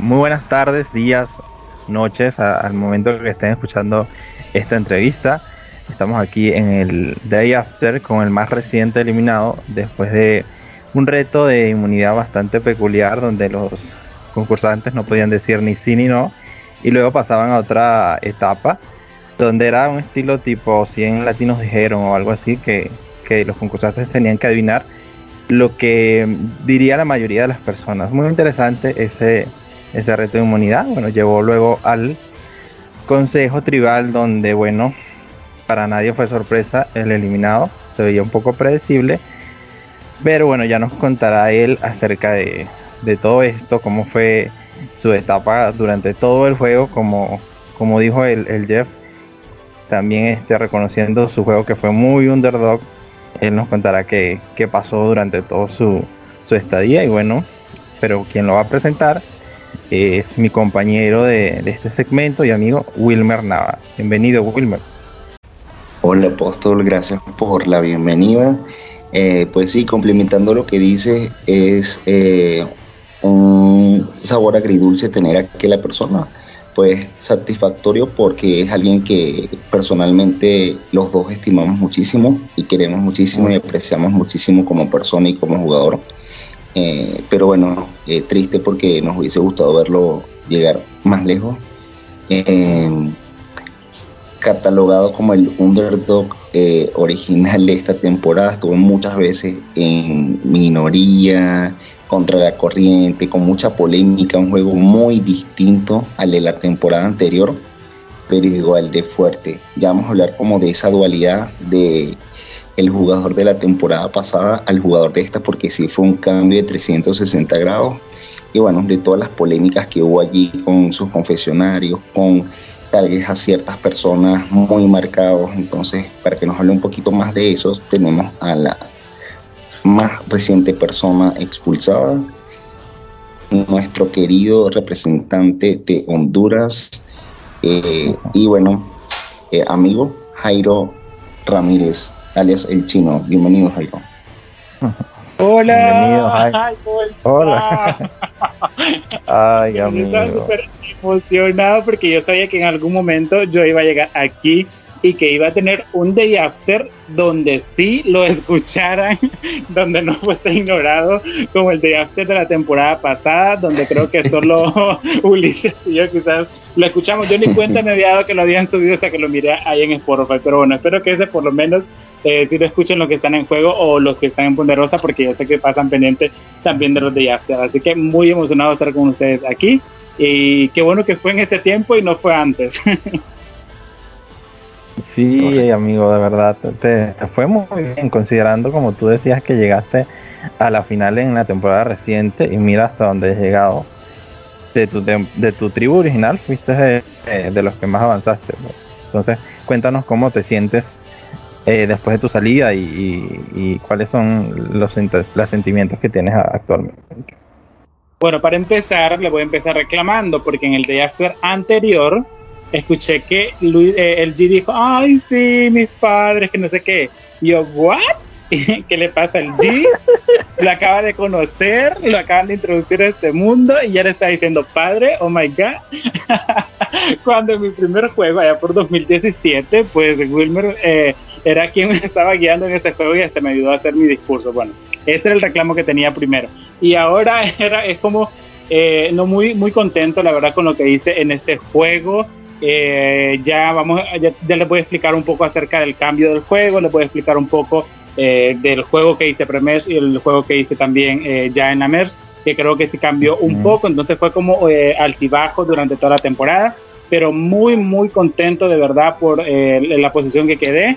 muy buenas tardes, días, noches, al momento que estén escuchando esta entrevista. Estamos aquí en el Day After con el más reciente eliminado después de un reto de inmunidad bastante peculiar donde los concursantes no podían decir ni sí ni no y luego pasaban a otra etapa donde era un estilo tipo 100 latinos dijeron o algo así que, que los concursantes tenían que adivinar lo que diría la mayoría de las personas. Muy interesante ese, ese reto de inmunidad. Bueno, llevó luego al consejo tribal donde, bueno, para nadie fue sorpresa el eliminado. Se veía un poco predecible. Pero bueno, ya nos contará él acerca de, de todo esto, cómo fue su etapa durante todo el juego, como, como dijo el, el Jeff, también este, reconociendo su juego que fue muy underdog él nos contará qué, pasó durante todo su, estadía y bueno, pero quien lo va a presentar es mi compañero de, este segmento y amigo Wilmer Nava. Bienvenido Wilmer. Hola apóstol, gracias por la bienvenida. Eh, pues sí, complementando lo que dice, es eh, un sabor agridulce tener a que la persona pues satisfactorio porque es alguien que personalmente los dos estimamos muchísimo y queremos muchísimo y apreciamos muchísimo como persona y como jugador. Eh, pero bueno, eh, triste porque nos hubiese gustado verlo llegar más lejos. Eh, catalogado como el underdog original de esta temporada, estuvo muchas veces en minoría, contra la corriente, con mucha polémica, un juego muy distinto al de la temporada anterior, pero igual de fuerte. Ya vamos a hablar como de esa dualidad de el jugador de la temporada pasada al jugador de esta, porque sí fue un cambio de 360 grados. Y bueno, de todas las polémicas que hubo allí con sus confesionarios, con tal vez a ciertas personas muy marcados. Entonces, para que nos hable un poquito más de eso, tenemos a la más reciente persona expulsada, nuestro querido representante de Honduras eh, y bueno, eh, amigo Jairo Ramírez, alias El Chino. Bienvenido, Jairo. Hola. Hola. Ay, amigo. Estaba súper emocionado porque yo sabía que en algún momento yo iba a llegar aquí y que iba a tener un day after donde sí lo escucharan, donde no fuese ignorado como el day after de la temporada pasada, donde creo que solo Ulises y yo quizás lo escuchamos. Yo ni cuenta me había dado que lo habían subido hasta que lo miré ahí en Spotify, pero bueno, espero que ese por lo menos eh, si lo escuchen los que están en juego o los que están en Ponderosa, porque yo sé que pasan pendiente también de los day after. Así que muy emocionado estar con ustedes aquí. Y qué bueno que fue en este tiempo y no fue antes. Sí, amigo, de verdad, te, fue muy bien, considerando como tú decías que llegaste a la final en la temporada reciente y mira hasta dónde has llegado. De tu, de, tu tribu original fuiste de, los que más avanzaste. Pues. Entonces, cuéntanos cómo te sientes eh, después de tu salida y, cuáles son los, los sentimientos que tienes actualmente. Bueno, para empezar, le voy a empezar reclamando, porque en el Day After anterior escuché que Luis, eh, el G dijo, ay, sí, mis padres, que no sé qué. Y yo, ¿what? ¿Qué le pasa al G? Lo acaba de conocer, lo acaban de introducir a este mundo y ya le está diciendo padre, oh my god. Cuando en mi primer juego, allá por 2017, pues Wilmer eh, era quien me estaba guiando en ese juego y hasta me ayudó a hacer mi discurso. Bueno, este era el reclamo que tenía primero. Y ahora era, es como, eh, no muy, muy contento, la verdad, con lo que hice en este juego. Eh, ya vamos, ya, les voy a explicar un poco acerca del cambio del juego, les voy a explicar un poco eh, del juego que hice Premes y el juego que hice también eh, ya en la MERS, que creo que sí cambió un poco, entonces fue como altibajo durante toda la temporada, pero muy, muy contento de verdad por la posición que quedé.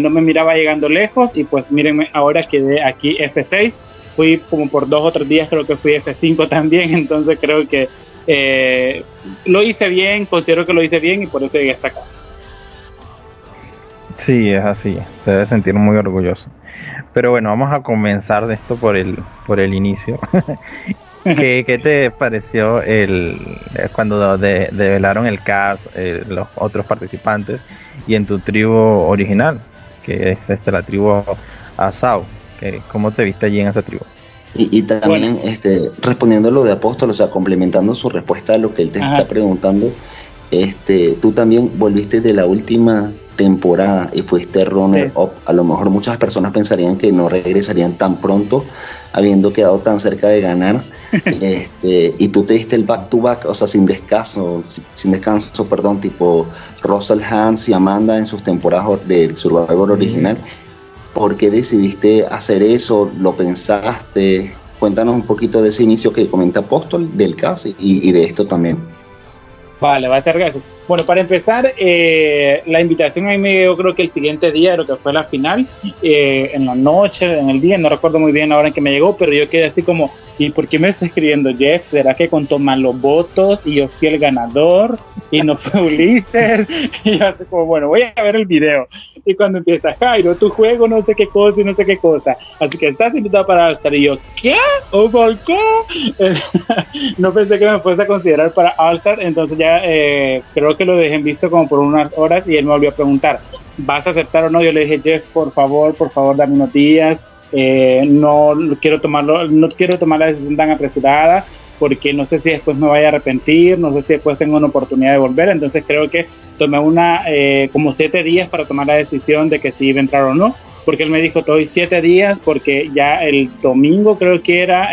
no me miraba llegando lejos y pues mírenme, ahora quedé aquí F6. Fui como por dos o tres días, creo que fui F5 también, entonces creo que eh, lo hice bien, considero que lo hice bien y por eso llegué hasta acá. Sí, es así, se debe sentir muy orgulloso. Pero bueno, vamos a comenzar de esto por el, por el inicio. ¿Qué, te pareció el cuando develaron el cast, eh, los otros participantes y en tu tribu original, que es este, la tribu Asau? ¿Cómo te viste allí en esa tribu? Y, también este, respondiendo a lo de Apóstol, o sea, complementando su respuesta a lo que él te está preguntando, este, tú también volviste de la última temporada y fuiste runner up. A lo mejor muchas personas pensarían que no regresarían tan pronto, habiendo quedado tan cerca de ganar. este, y tú te diste el back to back, o sea, sin descanso, sin descanso, perdón, tipo Russell Hans y Amanda en sus temporadas del Survivor original. ¿Por qué decidiste hacer eso? ¿Lo pensaste? Cuéntanos un poquito de ese inicio que comenta Apóstol del caso y, y de esto también. Vale, va a ser gracias. Bueno, para empezar, eh, la invitación a mí me llegó creo que el siguiente día de lo que fue la final, eh, en la noche, en el día, no recuerdo muy bien la hora en que me llegó, pero yo quedé así como, ¿y por qué me está escribiendo Jeff? ¿Será que contó mal los votos y yo fui el ganador y no fue Ulises? Y yo así como, bueno, voy a ver el video. Y cuando empieza, Jairo, tu juego no sé qué cosa y no sé qué cosa. Así que estás invitado para Alzar. Y yo, ¿qué? ¿Oh my God? no pensé que me fuese a considerar para Alzar, entonces ya eh, creo que lo dejé en visto como por unas horas y él me volvió a preguntar, ¿vas a aceptar o no? Yo le dije, Jeff, por favor, por favor, dame unos días. Eh, no quiero tomarlo, no quiero tomar la decisión tan apresurada porque no sé si después me vaya a arrepentir, no sé si después tengo una oportunidad de volver, entonces creo que tomé una eh, como siete días para tomar la decisión de que si iba a entrar o no, porque él me dijo, te doy siete días porque ya el domingo creo que era,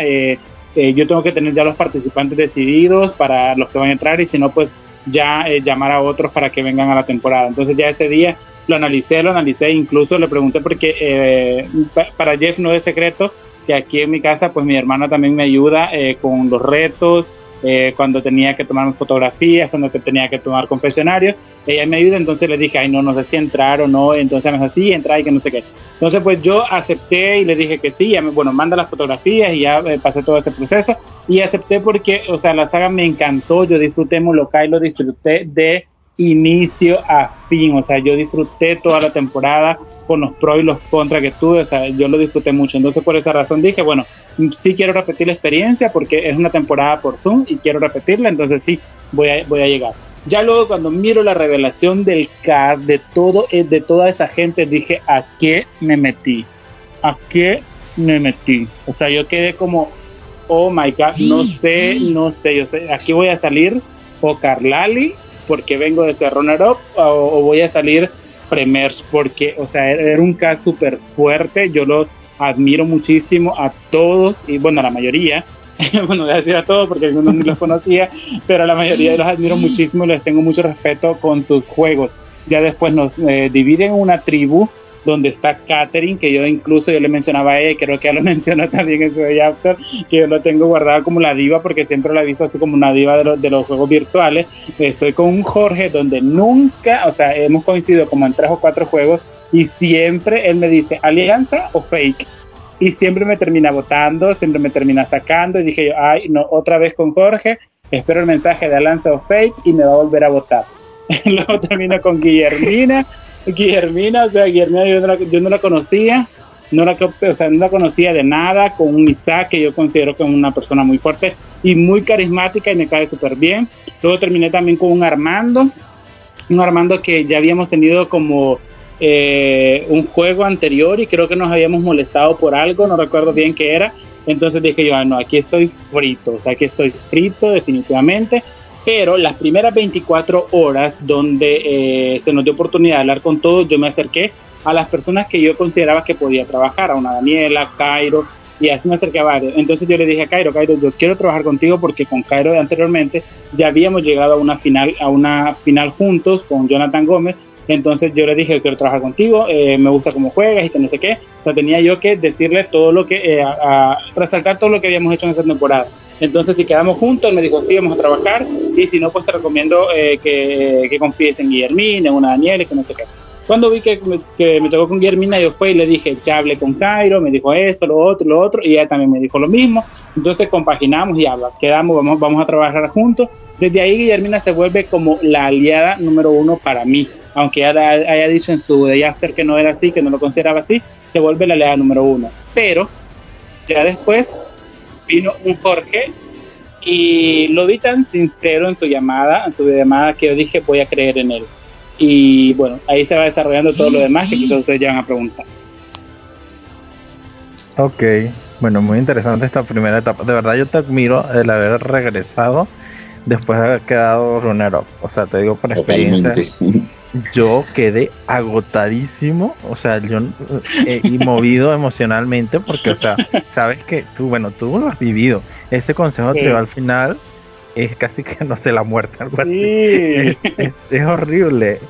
eh, yo tengo que tener ya los participantes decididos para los que van a entrar y si no, pues ya eh, llamar a otros para que vengan a la temporada. Entonces ya ese día lo analicé, lo analicé, incluso le pregunté porque eh, para Jeff no es secreto que aquí en mi casa pues mi hermana también me ayuda eh, con los retos, eh, cuando tenía que tomar fotografías, cuando tenía que tomar confesionarios, ella me ayuda, entonces le dije, ay, no, no sé si entrar o no, entonces me dijo, sí, entra y que no sé qué. Entonces, pues yo acepté y le dije que sí, ya me, bueno, manda las fotografías y ya eh, pasé todo ese proceso y acepté porque, o sea, la saga me encantó, yo disfruté Molokai, lo disfruté de inicio a fin, o sea, yo disfruté toda la temporada con los pros y los contras que tuve, o sea, yo lo disfruté mucho, entonces por esa razón dije, bueno, sí quiero repetir la experiencia porque es una temporada por Zoom y quiero repetirla, entonces sí, voy a, voy a llegar. Ya luego cuando miro la revelación del cast, de todo, eh, de toda esa gente, dije, ¿a qué me metí? ¿A qué me metí? O sea, yo quedé como, oh my god, no sé, no sé, yo sé, aquí voy a salir o Carlali porque vengo de ser runner up o, voy a salir Premiers porque, o sea, era un cast súper fuerte, yo lo admiro muchísimo a todos y bueno, a la mayoría, bueno, voy a decir a todos porque algunos ni los conocía, pero a la mayoría los admiro muchísimo y les tengo mucho respeto con sus juegos. Ya después nos eh, dividen en una tribu donde está Catherine, que yo incluso yo le mencionaba a ella, y creo que ella lo mencionó también en su Day After, que yo lo tengo guardado como la diva, porque siempre la visto así como una diva de, de los juegos virtuales. Estoy con un Jorge donde nunca, o sea, hemos coincidido como en tres o cuatro juegos, y siempre él me dice, alianza o fake. Y siempre me termina votando, siempre me termina sacando. Y dije yo, ay, no, otra vez con Jorge, espero el mensaje de alianza o fake y me va a volver a votar. Luego termino con Guillermina. Guillermina, o sea, Guillermina yo no la, yo no la conocía. No la, o sea, no la conocía de nada, con un Isaac que yo considero que es una persona muy fuerte y muy carismática y me cae súper bien. Luego terminé también con un Armando, un Armando que ya habíamos tenido como eh, un juego anterior y creo que nos habíamos molestado por algo, no recuerdo bien qué era. Entonces dije yo, ah, no, aquí estoy frito, o sea, aquí estoy frito definitivamente. Pero las primeras 24 horas donde eh, se nos dio oportunidad de hablar con todos, yo me acerqué a las personas que yo consideraba que podía trabajar, a una Daniela, Cairo, y así me acerqué a varios. Entonces yo le dije a Cairo, Cairo, yo quiero trabajar contigo porque con Cairo anteriormente ya habíamos llegado a una final, a una final juntos con Jonathan Gómez entonces yo le dije, quiero trabajar contigo, eh, me gusta cómo juegas y que no sé qué. O sea, tenía yo que decirle todo lo que, eh, a, resaltar todo lo que habíamos hecho en esa temporada. Entonces, si quedamos juntos, él me dijo, sí, vamos a trabajar. Y si no, pues te recomiendo eh, que, que, confíes en Guillermina, en una Daniela que no sé qué. Cuando vi que que me tocó con Guillermina, yo fui y le dije, ya hablé con Cairo, me dijo esto, lo otro, lo otro, y ella también me dijo lo mismo. Entonces compaginamos y habla, quedamos, vamos, vamos a trabajar juntos. Desde ahí Guillermina se vuelve como la aliada número uno para mí aunque haya dicho en su de After que no era así, que no lo consideraba así, se vuelve la lea número uno. Pero ya después vino un Jorge y lo vi tan sincero en su llamada, en su llamada, que yo dije voy a creer en él. Y bueno, ahí se va desarrollando todo lo demás que quizás ustedes van a preguntar. Ok, Bueno, muy interesante esta primera etapa. De verdad yo te admiro el haber regresado después de haber quedado runner-up. O sea, te digo por experiencia. Yo quedé agotadísimo, o sea, yo eh, y movido emocionalmente porque, o sea, sabes que tú, bueno, tú lo has vivido. Ese consejo sí. al final es casi que, no sé, la muerte, algo así. Es, es, es horrible.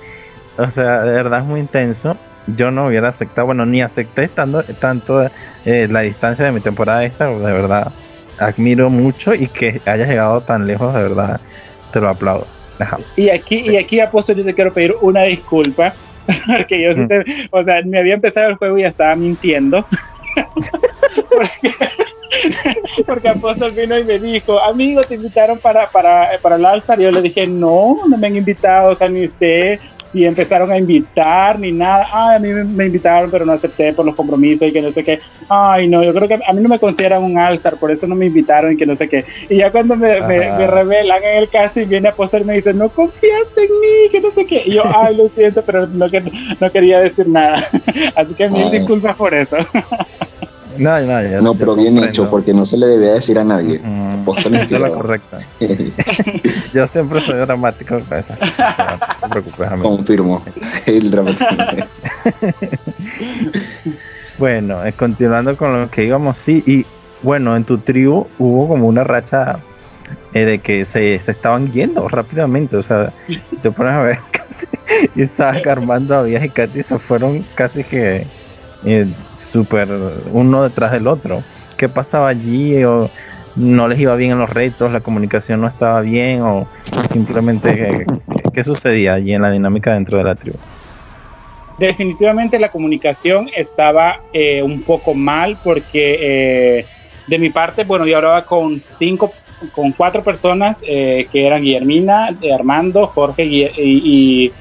O sea, de verdad es muy intenso yo no hubiera aceptado, bueno, ni acepté estando tanto eh, la distancia de mi temporada esta, de verdad, admiro mucho y que hayas llegado tan lejos, de verdad, te lo aplaudo. Ajá. Y aquí, y aquí apóstol, yo te quiero pedir una disculpa, porque yo sí te, mm. o sea, me había empezado el juego y ya estaba mintiendo. porque, porque Apóstol vino y me dijo, amigo, te invitaron para, para, para el alzar. Y yo le dije, no, no me han invitado, o sea, ni usted, y empezaron a invitar ni nada. Ay, a mí me invitaron, pero no acepté por los compromisos y que no sé qué. Ay, no, yo creo que a mí no me consideran un alzar, por eso no me invitaron y que no sé qué. Y ya cuando me, me, me, revelan en el casting, viene a posar y me dice, no confiaste en mí, que no sé qué. Y yo, ay, lo siento, pero no, no quería decir nada. Así que mil disculpas por eso. No, no, ya, no pero bien comprendo. hecho, porque no se le debe decir a nadie. Mm, es la correcta. yo siempre soy dramático con eso. No te preocupes, amigo. Confirmo. El dramático. bueno, eh, continuando con lo que íbamos, sí, y bueno, en tu tribu hubo como una racha eh, de que se, se, estaban yendo rápidamente, o sea, te pones a ver casi, y estaba armando a Vías y Katy se fueron casi que eh, súper uno detrás del otro. ¿Qué pasaba allí? ¿O no les iba bien en los retos? ¿La comunicación no estaba bien? ¿O simplemente qué, qué sucedía allí en la dinámica dentro de la tribu? Definitivamente la comunicación estaba eh, un poco mal porque eh, de mi parte, bueno, yo hablaba con cinco, con cuatro personas eh, que eran Guillermina, Armando, Jorge y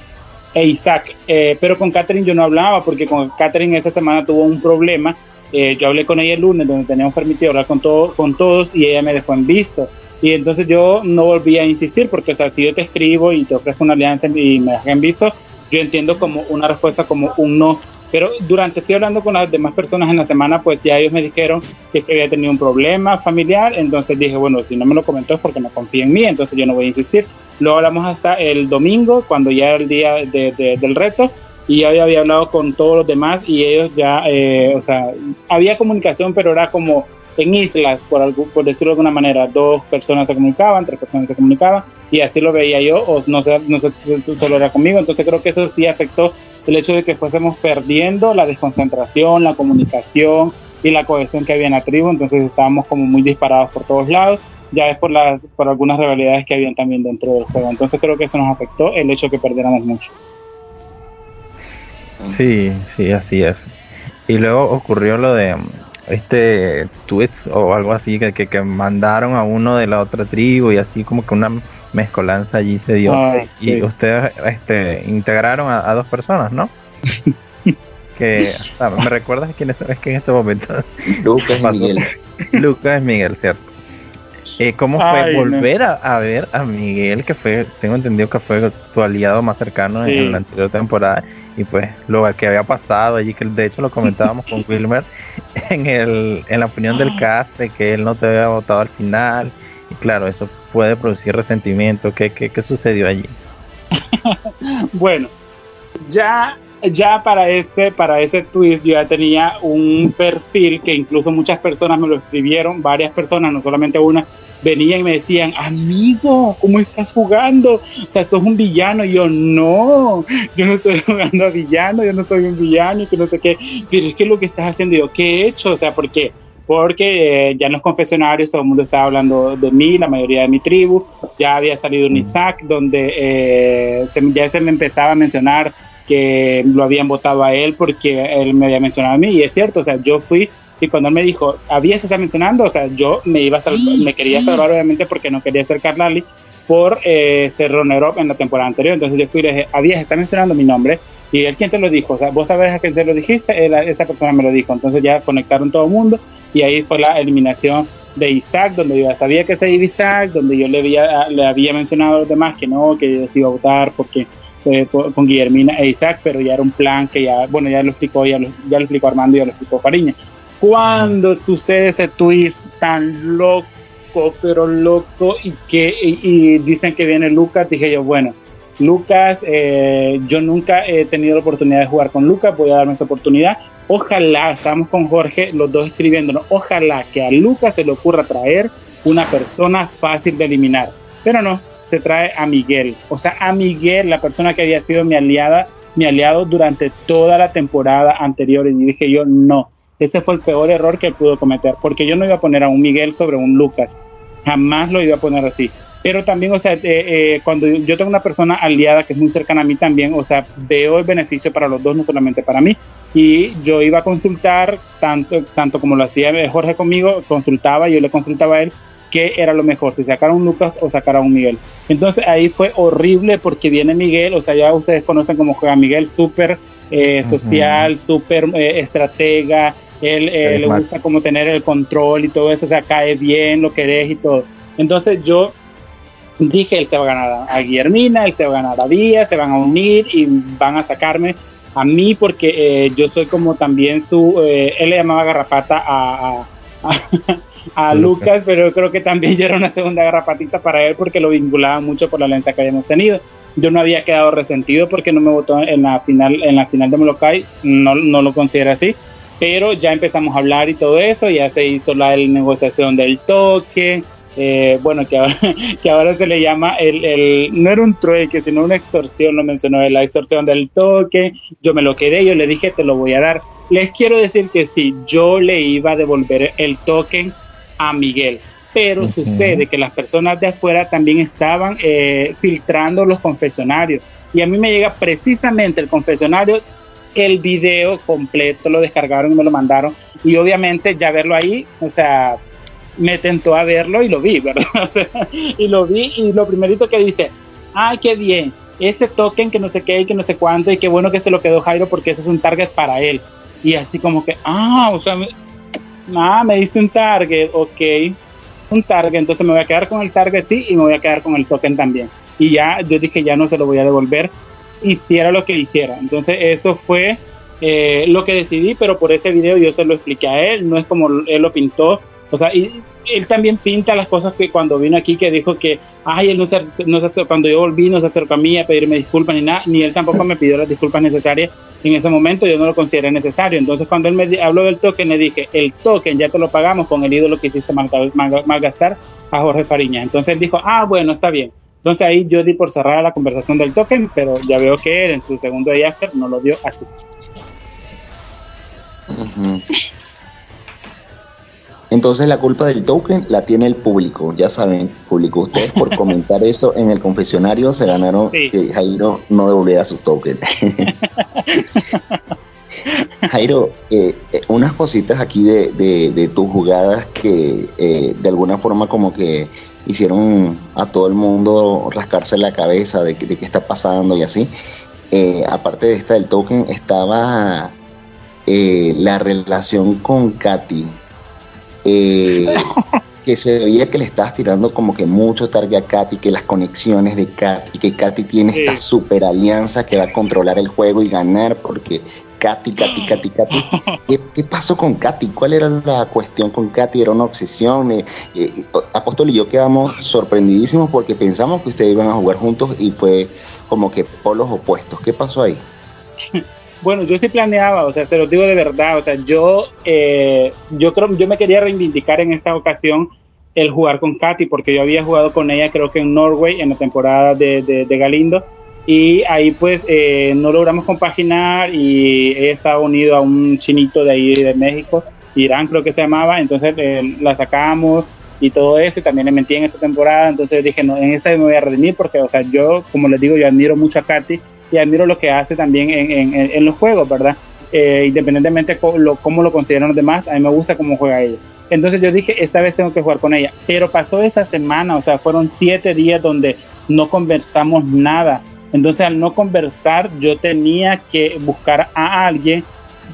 e Isaac. Eh, pero con Catherine yo no hablaba porque con Catherine esa semana tuvo un problema. Eh, yo hablé con ella el lunes donde teníamos permitido hablar con, todo, con todos y ella me dejó en visto. Y entonces yo no volví a insistir porque, o sea, si yo te escribo y te ofrezco una alianza y me dejan visto, yo entiendo como una respuesta como un no pero durante fui hablando con las demás personas en la semana, pues ya ellos me dijeron que, había tenido un problema familiar, entonces dije, bueno, si no me lo comentó es porque no confía en mí, entonces yo no voy a insistir. Luego hablamos hasta el domingo, cuando ya era el día de, de, del reto, y ya había hablado con todos los demás y ellos ya, eh, o sea, había comunicación, pero era como en islas, por, algo, por decirlo de alguna manera, dos personas se comunicaban, tres personas se comunicaban, y así lo veía yo, o no sé, no sé si solo era conmigo, entonces creo que eso sí afectó el hecho de que fuésemos perdiendo la desconcentración, la comunicación y la cohesión que había en la tribu, entonces estábamos como muy disparados por todos lados, ya es por, las, por algunas rivalidades que habían también dentro del juego, entonces creo que eso nos afectó el hecho de que perdiéramos mucho. Sí, sí, así es. Y luego ocurrió lo de este tweets o algo así que, que, que, mandaron a uno de la otra tribu y así como que una mezcolanza allí se dio Ay, sí. y ustedes este, integraron a, a dos personas, ¿no? que ah, me recuerdas quién es, es que en este momento Lucas Miguel Lucas Miguel, cierto. Eh, ¿Cómo fue Ay, volver no. a, a, ver a Miguel, que fue, tengo entendido que fue tu aliado más cercano sí. en la anterior temporada? y pues lo que había pasado allí, que de hecho lo comentábamos con Wilmer en, el, en la opinión del cast, de que él no te había votado al final, y claro, eso puede producir resentimiento. ¿Qué, qué, qué sucedió allí? bueno, ya, ya para, este, para ese twist yo ya tenía un perfil que incluso muchas personas me lo escribieron, varias personas, no solamente una, venían y me decían, amigo, ¿cómo estás jugando? O sea, sos un villano. Y yo, no, yo no estoy jugando a villano, yo no soy un villano y que no sé qué. Pero es que lo que estás haciendo, yo, ¿qué he hecho? O sea, ¿por qué? Porque eh, ya en los confesionarios todo el mundo estaba hablando de mí, la mayoría de mi tribu. Ya había salido un Isaac donde eh, se, ya se me empezaba a mencionar que lo habían votado a él porque él me había mencionado a mí. Y es cierto, o sea, yo fui y cuando él me dijo, había se está mencionando, o sea, yo me iba a salvar, me quería salvar obviamente porque no quería ser Carlali por eh, ser runner-up en la temporada anterior. Entonces yo fui y le dije, había se está mencionando mi nombre. Y él, ¿quién te lo dijo? O sea, vos sabés a quién se lo dijiste, él, esa persona me lo dijo. Entonces ya conectaron todo el mundo y ahí fue la eliminación de Isaac, donde yo sabía que se iba Isaac, donde yo le había, le había mencionado a los demás que no, que yo iba a votar porque eh, con Guillermina e Isaac, pero ya era un plan que ya, bueno, ya lo explicó, ya lo, ya lo explicó Armando y ya lo explicó Fariña. cuando sucede ese twist tan loco, pero loco, y que y, dicen que viene Lucas, dije yo, bueno, Lucas, eh, yo nunca he tenido la oportunidad de jugar con Lucas, voy a darme esa oportunidad. Ojalá, estamos con Jorge, los dos escribiéndonos, ojalá que a Lucas se le ocurra traer una persona fácil de eliminar. Pero no, se trae a Miguel. O sea, a Miguel, la persona que había sido mi aliada, mi aliado durante toda la temporada anterior. Y dije yo, no, ese fue el peor error que pudo cometer, porque yo no iba a poner a un Miguel sobre un Lucas. Jamás lo iba a poner así. Pero también, o sea, eh, eh, cuando yo tengo una persona aliada que es muy cercana a mí también, o sea, veo el beneficio para los dos, no solamente para mí. Y yo iba a consultar, tanto, tanto como lo hacía Jorge conmigo, consultaba, yo le consultaba a él qué era lo mejor, si sacar a un Lucas o sacar a un Miguel. Entonces ahí fue horrible porque viene Miguel, o sea, ya ustedes conocen cómo juega Miguel, súper eh, social, súper eh, estratega, él eh, le gusta como tener el control y todo eso, o sea, cae bien, lo que deje y todo. Entonces yo dije, él se va a ganar a Guillermina, él se va a ganar a Díaz, se van a unir y van a sacarme a mí porque yo soy como también su, él le llamaba garrapata a, a Lucas, pero creo que también ya era una segunda garrapatita para él porque lo vinculaba mucho por la alianza que habíamos tenido. Yo no había quedado resentido porque no me votó en la final, en la final de Molokai, no, no lo considero así, pero ya empezamos a hablar y todo eso, ya se hizo la negociación del toque, eh, bueno, que ahora, que ahora se le llama el, el, no era un trueque, sino una extorsión, lo mencionó, la extorsión del toque, yo me lo quedé, yo le dije, te lo voy a dar. Les quiero decir que sí, yo le iba a devolver el token a Miguel. Pero sucede que las personas de afuera también estaban eh, filtrando los confesionarios. Y a mí me llega precisamente el confesionario, el video completo, lo descargaron y me lo mandaron. Y obviamente ya verlo ahí, o sea, me tentó a verlo y lo vi, ¿verdad? y lo vi y lo primerito que dice, ay, qué bien, ese token que no sé qué y que no sé cuánto y qué bueno que se lo quedó Jairo porque ese es un target para él. Y así como que, ah, o sea, ah, me dice un target, ok, un target, entonces me voy a quedar con el target, sí, y me voy a quedar con el token también. Y ya, yo dije, ya no se lo voy a devolver, hiciera lo que hiciera. Entonces, eso fue eh, lo que decidí, pero por ese video yo se lo expliqué a él, no es como él lo pintó, o sea, y él también pinta las cosas que cuando vino aquí, que dijo que, ay, él no se, no se, cuando yo volví no se acercó a mí a pedirme disculpas ni nada, ni él tampoco me pidió las disculpas necesarias en ese momento, yo no lo consideré necesario. Entonces, cuando él me habló del token, le dije, el token ya te lo pagamos con el ídolo que hiciste malgastar a Jorge Fariña. Entonces él dijo, ah, bueno, está bien. Entonces ahí yo di por cerrada la conversación del token, pero ya veo que él en su segundo día after no lo dio así. Entonces la culpa del token la tiene el público, ya saben, público, ustedes por comentar eso en el confesionario se ganaron que Jairo no devolviera su token. Jairo, eh, eh, unas cositas aquí de, tus jugadas que eh, de alguna forma como que hicieron a todo el mundo rascarse la cabeza de, de qué está pasando y así. aparte de esta del token, estaba la relación con Katy eh, que se veía que le estabas tirando como que mucho target a Katy, que las conexiones de Katy, que Katy tiene esta super alianza que va a controlar el juego y ganar porque Katy, Katy, Katy, Katy. ¿Qué, pasó con Katy? ¿Cuál era la cuestión con Katy? ¿Era una obsesión? Eh, eh, Apóstol y yo quedamos sorprendidísimos porque pensamos que ustedes iban a jugar juntos y fue como que polos opuestos. ¿Qué pasó ahí? Bueno, yo sí planeaba, o sea, se lo digo de verdad, o sea, yo, eh, yo creo, yo me quería reivindicar en esta ocasión el jugar con Katy, porque yo había jugado con ella creo que en Norway en la temporada de, de, Galindo, y ahí pues eh, no logramos compaginar y ella estaba unido a un chinito de ahí de México, Irán creo que se llamaba, entonces eh, la sacamos y todo eso, y también le mentí en esa temporada, entonces dije, no, en esa me voy a redimir, porque, o sea, yo, como les digo, yo admiro mucho a Katy, y admiro lo que hace también en, en, los juegos, ¿verdad? Eh, independientemente de cómo lo, cómo lo consideran los demás, a mí me gusta cómo juega ella. Entonces yo dije, esta vez tengo que jugar con ella. Pero pasó esa semana, o sea, fueron siete días donde no conversamos nada. Entonces al no conversar, yo tenía que buscar a alguien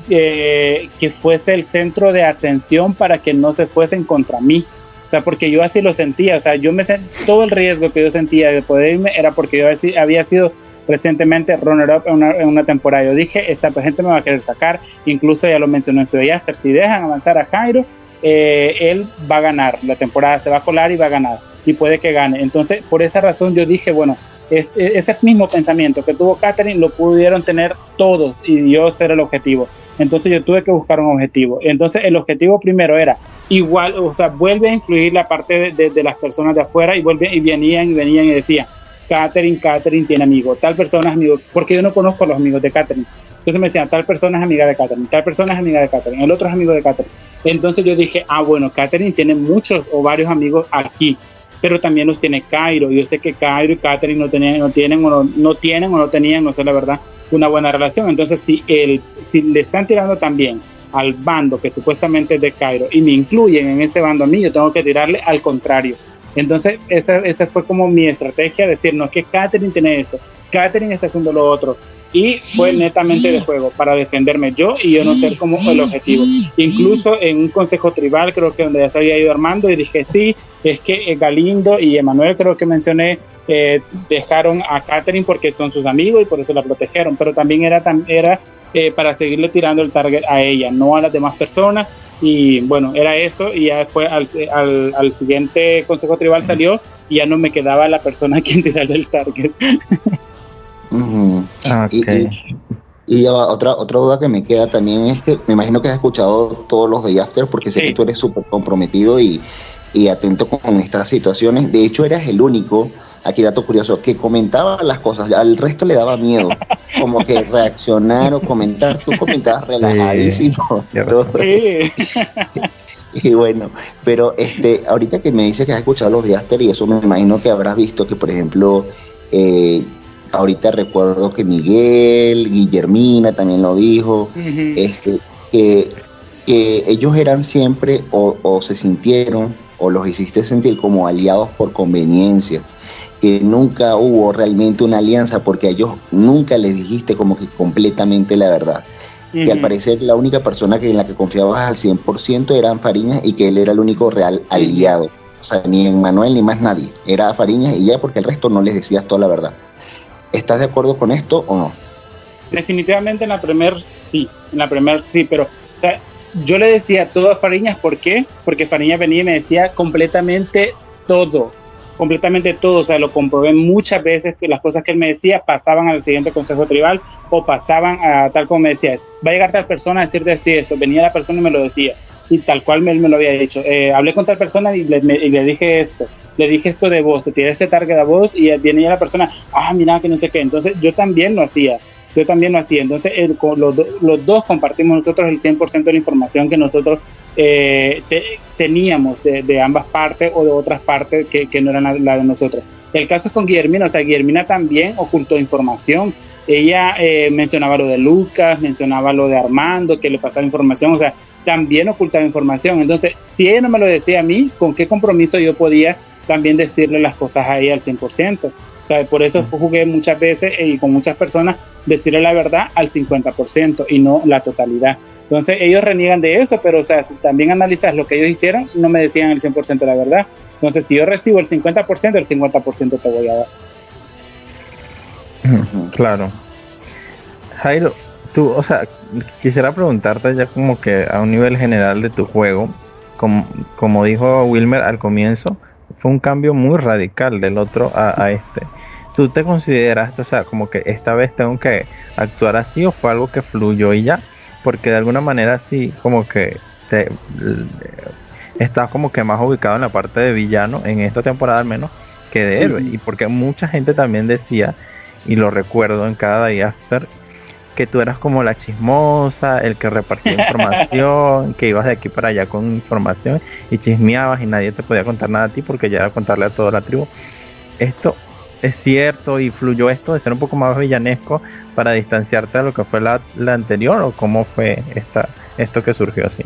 eh, que fuese el centro de atención para que no se fuesen contra mí. O sea, porque yo así lo sentía. O sea, yo me todo el riesgo que yo sentía de poder irme era porque yo así, había sido recientemente runner-up en una, temporada. Yo dije, esta gente me va a querer sacar, incluso ya lo mencionó en su After, si dejan avanzar a Jairo, eh, él va a ganar, la temporada se va a colar y va a ganar, y puede que gane. Entonces, por esa razón yo dije, bueno, es, ese mismo pensamiento que tuvo Catherine lo pudieron tener todos y yo ser el objetivo. Entonces yo tuve que buscar un objetivo. Entonces el objetivo primero era igual, o sea, vuelve a incluir la parte de, las personas de afuera y vuelve y venían y venían y decían, Catherine, Catherine tiene amigo, tal persona es amigo, porque yo no conozco a los amigos de Catherine. Entonces me decían, tal persona es amiga de Catherine, tal persona es amiga de Catherine, el otro es amigo de Catherine. Entonces yo dije, ah, bueno, Catherine tiene muchos o varios amigos aquí, pero también los tiene Cairo. Yo sé que Cairo y Catherine no, tenían, no, tienen, o no, no tienen o no tenían, no sé la verdad, una buena relación. Entonces, si, el, si le están tirando también al bando que supuestamente es de Cairo y me incluyen en ese bando a mí, yo tengo que tirarle al contrario. Entonces, esa, esa fue como mi estrategia, decir, no es que Catherine tiene esto, Catherine está haciendo lo otro. Y fue netamente de juego para defenderme yo y yo no ser como el objetivo. Incluso en un consejo tribal, creo que donde ya se había ido armando, y dije, sí, es que Galindo y Emanuel, creo que mencioné, eh, dejaron a Catherine porque son sus amigos y por eso la protegieron, pero también era, era eh, para seguirle tirando el target a ella, no a las demás personas. Y bueno, era eso y ya después al, al, siguiente Consejo Tribal salió y ya no me quedaba la persona a quien tirarle el target. Y, otra, otra duda que me queda también es que me imagino que has escuchado todos los de After porque sé que tú eres súper comprometido y, y atento con estas situaciones. De hecho, eras el único aquí dato curioso, que comentaba las cosas, al resto le daba miedo, como que reaccionar o comentar, tú comentabas relajadísimo. y bueno, pero este, ahorita que me dices que has escuchado los de Aster y eso me imagino que habrás visto que, por ejemplo, eh, ahorita recuerdo que Miguel, Guillermina también lo dijo, este, que, ellos eran siempre o, o se sintieron o los hiciste sentir como aliados por conveniencia que nunca hubo realmente una alianza porque a ellos nunca les dijiste como que completamente la verdad. Que al parecer la única persona que en la que confiabas al 100% era Fariñas y que él era el único real aliado. O sea, ni en Manuel ni más nadie. Era Fariñas y ya porque el resto no les decías toda la verdad. ¿Estás de acuerdo con esto o no? Definitivamente en la primera sí, en la primera sí, pero o sea, yo le decía todo a Fariñas, ¿por qué? Porque Fariñas venía y me decía completamente todo completamente todo, o sea, lo comprobé muchas veces que las cosas que él me decía pasaban al siguiente consejo tribal o pasaban a tal como me decía, va a llegar tal persona a decirte esto y esto, venía la persona y me lo decía, y tal cual él me lo había dicho, eh, hablé con tal persona y le, dije esto, le dije esto de voz, te tiré ese target a voz y venía la persona, ah, mira que no sé qué, entonces yo también lo hacía, yo también lo hacía. Entonces, los, los, dos compartimos nosotros el 100% de la información que nosotros eh, teníamos de, ambas partes o de otras partes que, que no eran la, de nosotros. El caso es con Guillermina, o sea, Guillermina también ocultó información. Ella eh, mencionaba lo de Lucas, mencionaba lo de Armando, que le pasaba información, o sea, también ocultaba información. Entonces, si ella no me lo decía a mí, ¿con qué compromiso yo podía también decirle las cosas a ella al 100%? por eso jugué muchas veces y con muchas personas decirle la verdad al 50% y no la totalidad. Entonces ellos reniegan de eso, pero o sea, si también analizas lo que ellos hicieron, no me decían el 100% de la verdad. Entonces si yo recibo el 50%, el 50% te voy a dar. Claro. Jairo, tú, o sea, quisiera preguntarte ya como que a un nivel general de tu juego, como, como dijo Wilmer al comienzo, fue un cambio muy radical del otro a, a este. ¿Tú te consideras, o sea, como que esta vez tengo que actuar así o fue algo que fluyó y ya? Porque de alguna manera sí, como que te, estás como que más ubicado en la parte de villano en esta temporada al menos que de héroe. Y porque mucha gente también decía, y lo recuerdo en cada día after, que tú eras como la chismosa, el que repartía información, que ibas de aquí para allá con información y chismeabas y nadie te podía contar nada a ti porque ya era contarle a toda la tribu. Esto es cierto y fluyó esto de ser un poco más villanesco para distanciarte de lo que fue la, anterior o cómo fue esta, esto que surgió así?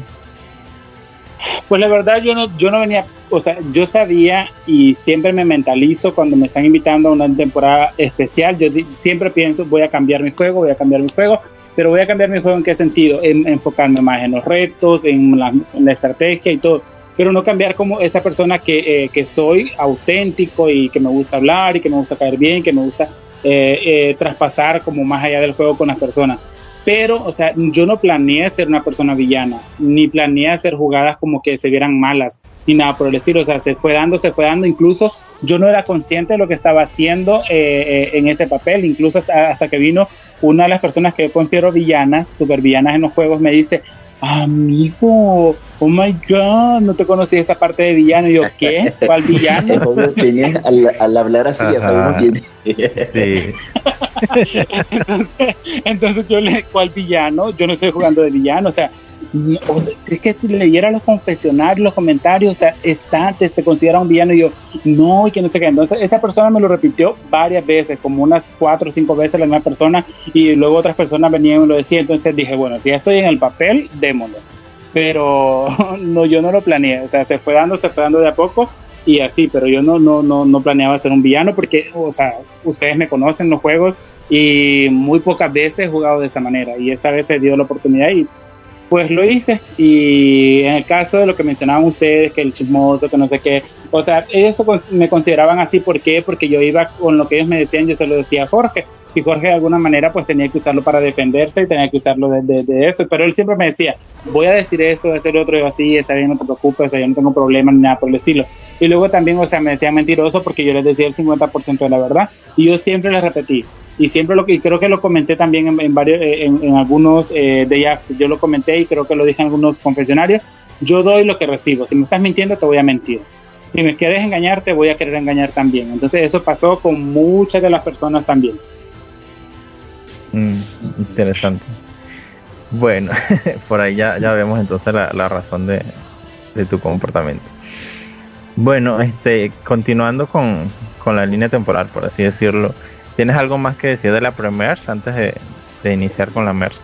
Pues la verdad yo no, yo no venía, o sea, yo sabía y siempre me mentalizo cuando me están invitando a una temporada especial, yo siempre pienso voy a cambiar mi juego, voy a cambiar mi juego, pero voy a cambiar mi juego en qué sentido, en, enfocarme más en los retos, en la, en la estrategia y todo pero no cambiar como esa persona que, eh, que, soy auténtico y que me gusta hablar y que me gusta caer bien, que me gusta eh, traspasar como más allá del juego con las personas. Pero, o sea, yo no planeé ser una persona villana, ni planeé hacer jugadas como que se vieran malas, ni nada por el estilo. O sea, se fue dando, se fue dando. Incluso yo no era consciente de lo que estaba haciendo en ese papel, incluso hasta, hasta que vino una de las personas que yo considero villanas, super villanas en los juegos, me dice, amigo, oh my god, no te conocí esa parte de villano. Y yo, ¿qué? ¿Cuál villano? al, al, hablar así, ya sabemos quién. Sí. entonces, entonces yo le, ¿cuál villano? Yo no estoy jugando de villano, o sea, si es que si leyera los confesionarios, los comentarios, o sea, está, te, considera un villano y yo, no, y que no sé qué. Entonces, esa persona me lo repitió varias veces, como unas cuatro o cinco veces la misma persona, y luego otras personas venían y lo decían. Entonces dije, bueno, si ya estoy en el papel, démoslo. Pero no, yo no lo planeé, o sea, se fue dando, se fue dando de a poco y así, pero yo no, no, no, no planeaba ser un villano porque, o sea, ustedes me conocen los juegos y muy pocas veces he jugado de esa manera y esta vez se dio la oportunidad y pues lo hice. Y en el caso de lo que mencionaban ustedes, que el chismoso, que no sé qué, o sea, ellos me consideraban así, ¿por qué? Porque yo iba con lo que ellos me decían, yo se lo decía a Jorge, y Jorge de alguna manera pues tenía que usarlo para defenderse y tenía que usarlo de, de, eso, pero él siempre me decía, voy a decir esto, voy a hacer otro, y así, esa bien, no te preocupes, o sea, yo no tengo problema ni nada por el estilo. Y luego también, o sea, me decía mentiroso porque yo les decía el 50% de la verdad, y yo siempre les repetí, y siempre lo que creo que lo comenté también en, varios eh, en, algunos eh, de Jax, yo lo comenté y creo que lo dije en algunos confesionarios yo doy lo que recibo. Si me estás mintiendo te voy a mentir. Si me quieres engañar te voy a querer engañar también. Entonces eso pasó con muchas de las personas también. Mm, interesante. Bueno por ahí ya, ya vemos entonces la, la razón de, de tu comportamiento. Bueno este continuando con, con la línea temporal por así decirlo ¿Tienes algo más que decir de la Premiere antes de, iniciar con la MERS?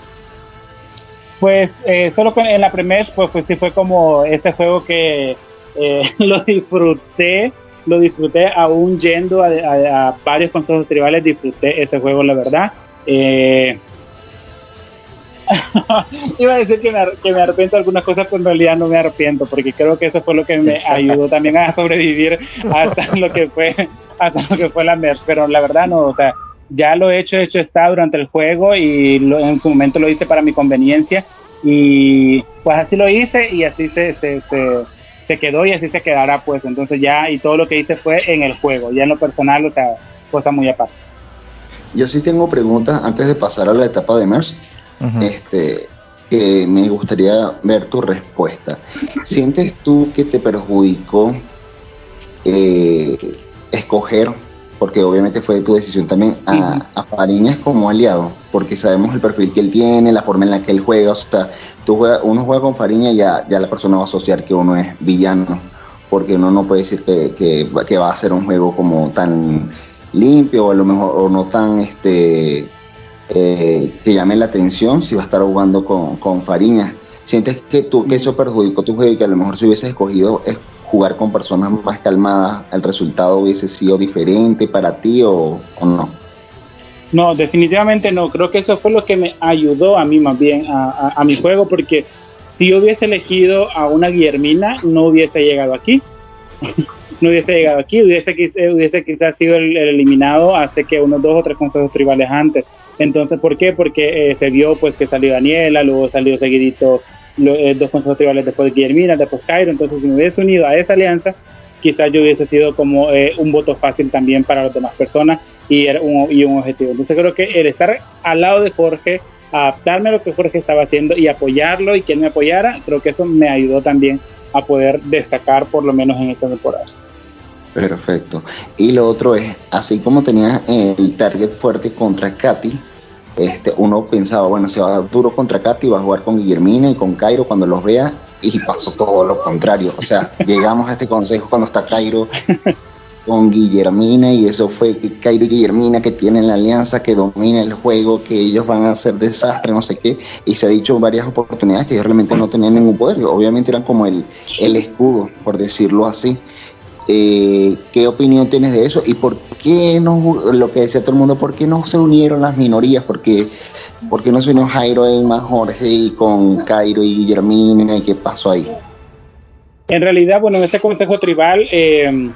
Pues eh, solo en la Premiere, pues, pues sí fue como este juego que eh, lo disfruté, lo disfruté aún yendo a, varios consejos tribales, disfruté ese juego, la verdad. Eh, Iba a decir que me, que me, arrepiento de algunas cosas, pero en realidad no me arrepiento, porque creo que eso fue lo que me ayudó también a sobrevivir hasta lo que fue, hasta lo que fue la MERS. Pero la verdad no, o sea, ya lo he hecho, hecho está durante el juego y en su momento lo hice para mi conveniencia y pues así lo hice y así se, se, se, se quedó y así se quedará pues. Entonces ya y todo lo que hice fue en el juego, ya en lo personal, o sea, cosa muy aparte. Yo sí tengo preguntas antes de pasar a la etapa de MERS este, me gustaría ver tu respuesta. ¿Sientes tú que te perjudicó eh, escoger, porque obviamente fue tu decisión también, a, Fariñas como aliado? Porque sabemos el perfil que él tiene, la forma en la que él juega. O sea, tú uno juega con Fariña y ya, ya la persona va a asociar que uno es villano, porque uno no puede decir que, que, va a ser un juego como tan limpio o a lo mejor o no tan este eh, te llame la atención si va a estar jugando con, con Fariña. ¿Sientes que, tú, que eso perjudicó tu juego y que a lo mejor si hubieses escogido es jugar con personas más calmadas, el resultado hubiese sido diferente para ti o, no? No, definitivamente no. Creo que eso fue lo que me ayudó a mí más bien a, a, mi juego, porque si yo hubiese elegido a una Guillermina, no hubiese llegado aquí. no hubiese llegado aquí, hubiese, hubiese quizás sido el, eliminado hace que unos dos o tres consejos tribales antes. Entonces, ¿por qué? Porque eh, se vio pues que salió Daniela, luego salió seguidito los eh, dos consejos tribales después de Guillermina, después Cairo. Entonces, si me hubiese unido a esa alianza, quizás yo hubiese sido como eh, un voto fácil también para las demás personas y, era un, y un objetivo. Entonces, creo que el estar al lado de Jorge, adaptarme a lo que Jorge estaba haciendo y apoyarlo y que él me apoyara, creo que eso me ayudó también a poder destacar por lo menos en esa temporada. Perfecto. Y lo otro es, así como tenías el target fuerte contra Katy, este, uno pensaba, bueno, se va duro contra Katy, va a jugar con Guillermina y con Cairo cuando los vea, y pasó todo lo contrario. O sea, llegamos a este consejo cuando está Cairo con Guillermina, y eso fue que Cairo y Guillermina que tienen la alianza, que domina el juego, que ellos van a hacer desastre, no sé qué, y se ha dicho en varias oportunidades que ellos realmente no tenían ningún poder, obviamente eran como el, el escudo, por decirlo así. Eh, ¿Qué opinión tienes de eso? ¿Y por qué no, lo que decía todo el mundo, por qué no se unieron las minorías? Porque ¿Por qué no se unió Jairo más Jorge y con Cairo y Guillermina? ¿Y qué pasó ahí? En realidad, bueno, en este consejo tribal, eh, en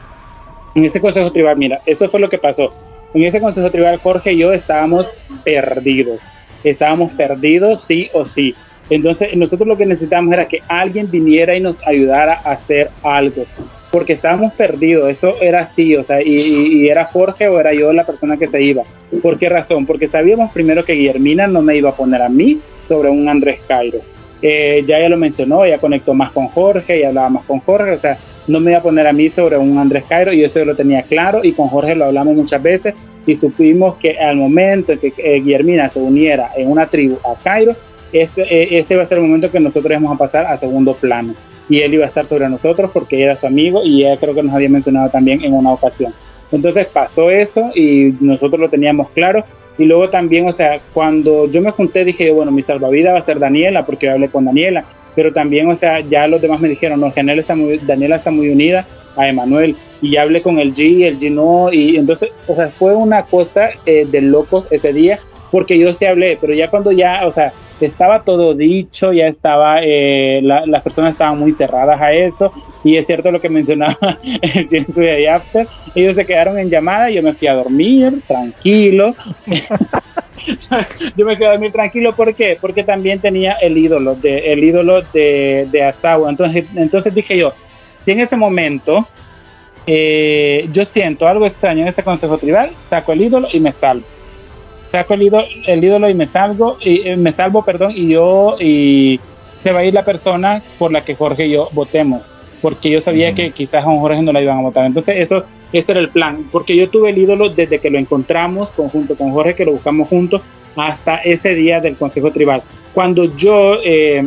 ese consejo tribal, mira, eso fue lo que pasó. en ese consejo tribal Jorge y yo estábamos perdidos, estábamos perdidos sí o sí. Entonces nosotros lo que necesitábamos era que alguien viniera y nos ayudara a hacer algo, porque estábamos perdidos, eso era así, o sea, y, era Jorge o era yo la persona que se iba. ¿Por qué razón? Porque sabíamos primero que Guillermina no me iba a poner a mí sobre un Andrés Cairo. Eh, ya ella lo mencionó, ella conectó más con Jorge y hablaba más con Jorge, o sea, no me iba a poner a mí sobre un Andrés Cairo y eso lo tenía claro y con Jorge lo hablamos muchas veces y supimos que al momento en que eh, Guillermina se uniera en una tribu a Cairo, ese, eh, ese va a ser el momento que nosotros vamos a pasar a segundo plano y él iba a estar sobre nosotros porque era su amigo y ella creo que nos había mencionado también en una ocasión. Entonces pasó eso y nosotros lo teníamos claro. Y luego también, o sea, cuando yo me junté dije, bueno, mi salvavidas va a ser Daniela porque hablé con Daniela pero también, o sea, ya los demás me dijeron, no, Daniela está muy, Daniela está muy unida a Emanuel, y hablé con el G, el G no, y entonces, o sea, fue una cosa eh, de locos ese día, porque yo sí hablé, pero ya cuando ya, o sea, estaba todo dicho, ya estaba, eh, las personas estaban muy cerradas a eso, y es cierto lo que mencionaba el James y After, ellos se quedaron en llamada, yo me fui a dormir, tranquilo, yo me quedé a dormir tranquilo, ¿por qué? Porque también tenía el ídolo, de, el ídolo de, de Asawa. Entonces, entonces dije yo, si en este momento eh, yo siento algo extraño en ese consejo tribal, saco el ídolo y me salvo. Saco el ídolo, el ídolo y me salgo, y eh, me salvo, perdón, y yo, y se va a ir la persona por la que Jorge y yo votemos porque yo sabía que quizás a un Jorge no la iban a votar. Entonces, eso, ese era el plan, porque yo tuve el ídolo desde que lo encontramos conjunto con Jorge, que lo buscamos juntos, hasta ese día del Consejo Tribal. Cuando yo, eh,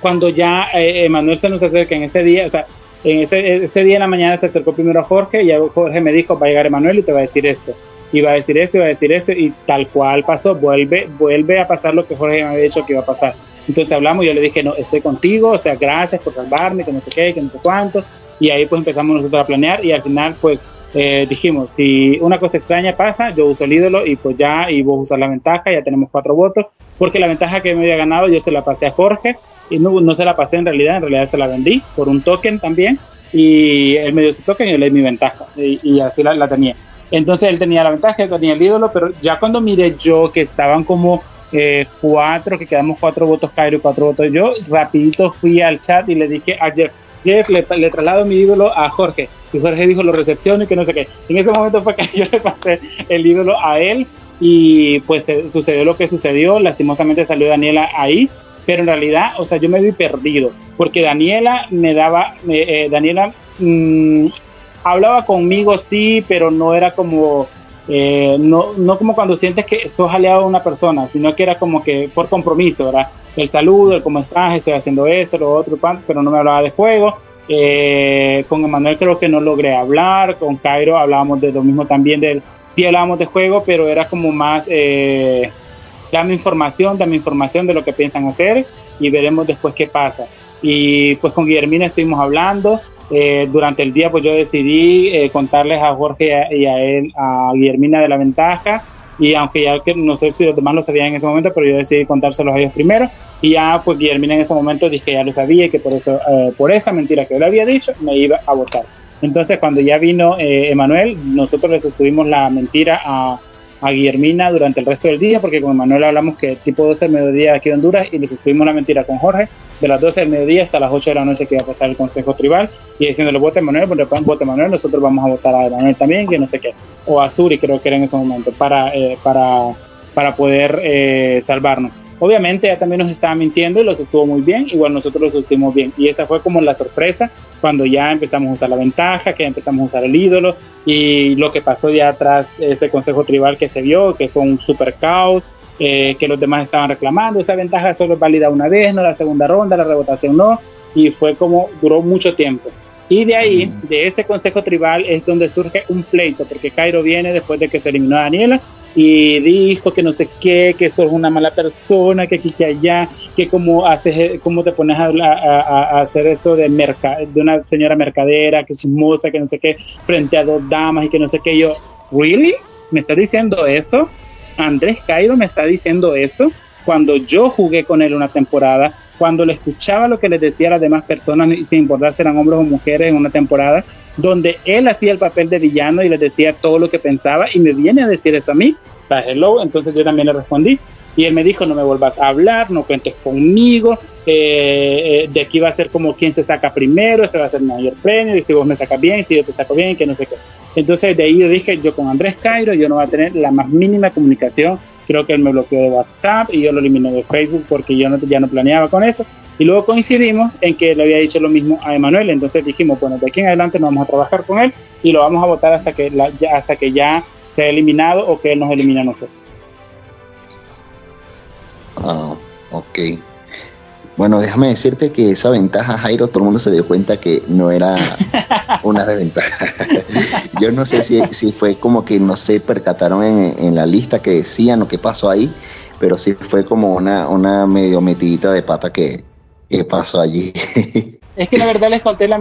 cuando ya eh, Manuel se nos acerca en ese día, o sea, en ese, ese día en la mañana se acercó primero a Jorge y Jorge me dijo, va a llegar Emanuel y te va a decir esto. Y va a decir esto, y va a decir esto, y tal cual pasó, vuelve, vuelve a pasar lo que Jorge me había dicho que iba a pasar entonces hablamos, yo le dije, no, estoy contigo, o sea, gracias por salvarme, que no sé qué, que no sé cuánto. Y ahí pues empezamos nosotros a planear y al final pues eh, dijimos, si una cosa extraña pasa, yo uso el ídolo y pues ya, y vos usas la ventaja, ya tenemos cuatro votos, porque la ventaja que me había ganado yo se la pasé a Jorge y no, no se la pasé en realidad, en realidad se la vendí por un token también y él me dio ese token y yo le di mi ventaja y, así la, la, tenía. Entonces él tenía la ventaja, tenía el ídolo, pero ya cuando miré yo que estaban como eh, cuatro, que quedamos cuatro votos Cairo y cuatro votos yo, rapidito fui al chat y le dije a Jeff, Jeff, le, traslado mi ídolo a Jorge. Y Jorge dijo, lo recepciono y que no sé qué. En ese momento fue que yo le pasé el ídolo a él y pues sucedió lo que sucedió. Lastimosamente salió Daniela ahí, pero en realidad, o sea, yo me vi perdido porque Daniela me daba, eh, Daniela mm, hablaba conmigo, sí, pero no era como eh, no, no como cuando sientes que sos aliado a una persona, sino que era como que por compromiso, ¿verdad? El saludo, el cómo estás, estoy haciendo esto, lo otro, pero no me hablaba de juego. Eh, con Emanuel creo que no logré hablar, con Cairo hablábamos de lo mismo también, del, sí hablábamos de juego, pero era como más, eh, dame información, dame información de lo que piensan hacer y veremos después qué pasa. Y pues con Guillermina estuvimos hablando, eh, durante el día pues yo decidí eh, contarles a Jorge y a, él, a Guillermina de la ventaja y aunque ya que no sé si los demás lo sabían en ese momento, pero yo decidí contárselos a ellos primero y ya pues Guillermina en ese momento dije que ya lo sabía y que por eso eh, por esa mentira que yo le había dicho me iba a votar. Entonces cuando ya vino Emanuel, nosotros le sostuvimos la mentira a, a Guillermina durante el resto del día, porque con Manuel hablamos que tipo 12 del mediodía aquí en Honduras y les estuvimos la mentira con Jorge, de las 12 del mediodía hasta las 8 de la noche que iba a pasar el Consejo Tribal, y diciéndole vote Manuel, vote Manuel, nosotros vamos a votar a Manuel también, que no sé qué, o a Suri creo que era en ese momento, para, eh, para, para poder eh, salvarnos. Obviamente ella también nos estaba mintiendo y los estuvo muy bien, igual nosotros los estuvimos bien. Y esa fue como la sorpresa cuando ya empezamos a usar la ventaja, que empezamos a usar el ídolo y lo que pasó ya atrás, ese consejo tribal que se vio, que fue un super caos, eh, que los demás estaban reclamando. Esa ventaja solo es válida una vez, no la segunda ronda, la revotación no. Y fue como duró mucho tiempo. Y de ahí, de ese consejo tribal, es donde surge un pleito, porque Cairo viene después de que se eliminó a Daniela y dijo que no sé qué, que sos una mala persona, que aquí, que allá, que cómo, haces, cómo te pones a, a, hacer eso de, de una señora mercadera, que chismosa, que no sé qué, frente a dos damas y que no sé qué. Yo, ¿really? ¿Me está diciendo eso? Andrés Cairo me está diciendo eso cuando yo jugué con él una temporada cuando le escuchaba lo que les decía a las demás personas, sin importar si eran hombres o mujeres en una temporada, donde él hacía el papel de villano y le decía todo lo que pensaba y me viene a decir eso a mí, o sea, hello, entonces yo también le respondí y él me dijo, no me vuelvas a hablar, no cuentes conmigo, eh, eh, de aquí va a ser como quien se saca primero, ese va a ser el mayor premio, y si vos me sacas bien, si yo te saco bien, que no sé qué. Entonces de ahí yo dije, yo con Andrés Cairo, yo no voy a tener la más mínima comunicación, creo que él me bloqueó de WhatsApp y yo lo eliminé de Facebook porque yo no, ya no planeaba con eso. Y luego coincidimos en que le había dicho lo mismo a Emanuel, entonces dijimos, bueno, de aquí en adelante no vamos a trabajar con él y lo vamos a votar hasta que, ya, hasta que ya sea eliminado o que él nos elimine a nosotros. Ah, ok. Bueno, déjame decirte que esa ventaja, Jairo, todo el mundo se dio cuenta que no era una desventaja. Yo no sé si, si, fue como que no se percataron en, la lista que decían o qué pasó ahí, pero sí fue como una, una medio metidita de pata que, pasó allí. es que la verdad les conté la,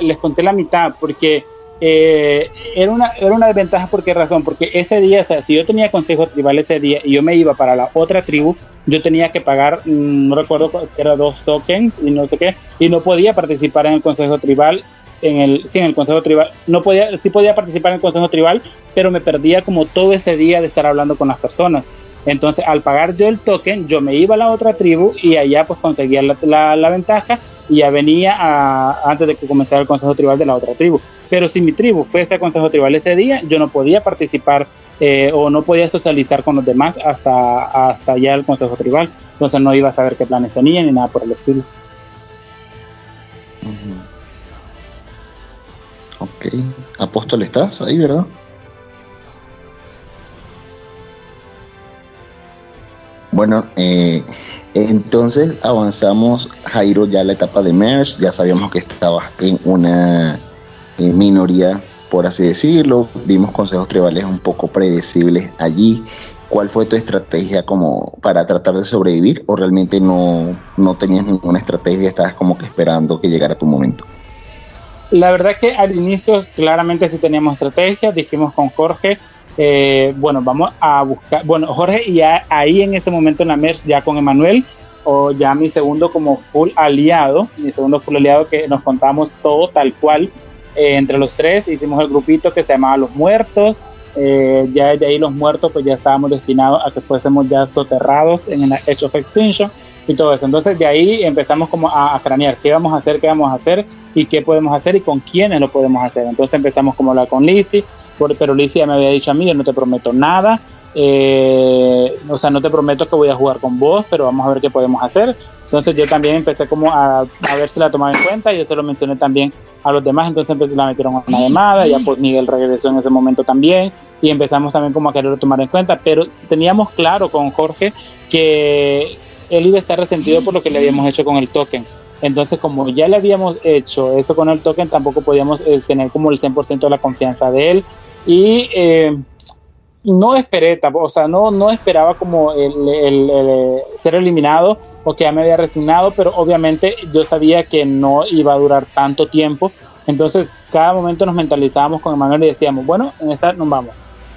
les conté la mitad, porque eh, era, una, era una desventaja. ¿Por qué razón? Porque ese día, o sea, si yo tenía consejo tribal ese día y yo me iba para la otra tribu, yo tenía que pagar, mm, no recuerdo si era dos tokens y no sé qué, y no podía participar en el consejo tribal. En el, sí, en el consejo tribal, no podía, sí podía participar en el consejo tribal, pero me perdía como todo ese día de estar hablando con las personas. Entonces, al pagar yo el token, yo me iba a la otra tribu y allá pues conseguía la, la, ventaja y ya venía antes de que comenzara el consejo tribal de la otra tribu. Pero si mi tribu fuese a consejo tribal ese día, yo no podía participar eh, o no podía socializar con los demás hasta, hasta ya el consejo tribal. Entonces no iba a saber qué planes tenía ni nada por el estilo. Ok. Apóstol, ¿estás ahí, verdad? Bueno, eh, entonces avanzamos, Jairo, ya la etapa de MERS, ya sabíamos que estabas en una minoría, por así decirlo. Vimos consejos tribales un poco predecibles allí. ¿Cuál fue tu estrategia como para tratar de sobrevivir o realmente no, no tenías ninguna estrategia, estabas como que esperando que llegara tu momento? La verdad que al inicio claramente sí teníamos estrategia, dijimos con Jorge, eh, bueno, vamos a buscar, bueno, Jorge y ahí en ese momento en la MERS ya con Emanuel, o ya mi segundo como full aliado, mi segundo full aliado que nos contamos todo tal cual, eh, entre los tres hicimos el grupito que se llamaba Los Muertos. Eh, ya de ahí los muertos pues ya estábamos destinados a que fuésemos ya soterrados en la Edge of Extinction y todo eso. Entonces de ahí empezamos como a, cranear qué vamos a hacer, qué vamos a hacer y qué podemos hacer y con quiénes lo podemos hacer. Entonces empezamos como hablar con Lizzie, pero Lizzie ya me había dicho a mí, yo no te prometo nada, eh, o sea, no te prometo que voy a jugar con vos, pero vamos a ver qué podemos hacer. Entonces yo también empecé como a, a ver si la tomaba en cuenta, y yo se lo mencioné también a los demás, entonces empecé, la metieron a una llamada, ya pues Miguel regresó en ese momento también, y empezamos también como a quererlo tomar en cuenta, pero teníamos claro con Jorge que él iba a estar resentido por lo que le habíamos hecho con el token. Entonces, como ya le habíamos hecho eso con el token, tampoco podíamos eh, tener como el 100% de la confianza de él. Y eh, no esperé, o sea, no, no esperaba como el, ser eliminado o que ya me había resignado, pero obviamente yo sabía que no iba a durar tanto tiempo. Entonces, cada momento nos mentalizábamos con Emanuel y decíamos, bueno, en esta nos vamos,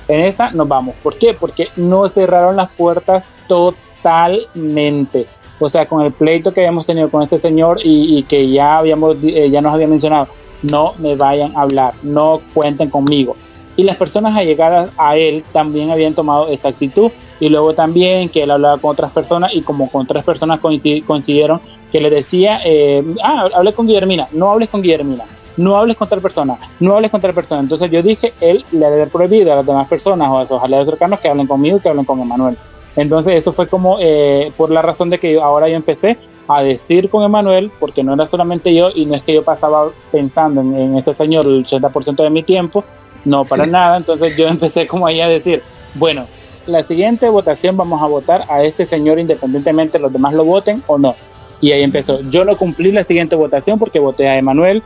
en esta nos vamos. ¿Por qué? Porque no cerraron las puertas totalmente. O sea, con el pleito que habíamos tenido con este señor y, que ya, habíamos, eh, ya nos había mencionado, no me vayan a hablar, no cuenten conmigo y las personas allegadas a él también habían tomado esa actitud y luego también que él hablaba con otras personas y como con otras personas coincidieron que le decía, eh, ah, hablé con Guillermina, no hables con Guillermina, no hables con tal persona, no hables con tal persona. Entonces yo dije, él le debe prohibido a las demás personas o a sus aliados cercanos que hablen conmigo y que hablen con Emanuel. Entonces eso fue como eh, por la razón de que ahora yo empecé a decir con Emanuel, porque no era solamente yo y no es que yo pasaba pensando en, en este señor el 80% de mi tiempo, no, para nada. Entonces yo empecé como ahí a decir, bueno, la siguiente votación vamos a votar a este señor independientemente los demás lo voten o no. Y ahí empezó. Yo no cumplí la siguiente votación porque voté a Emanuel.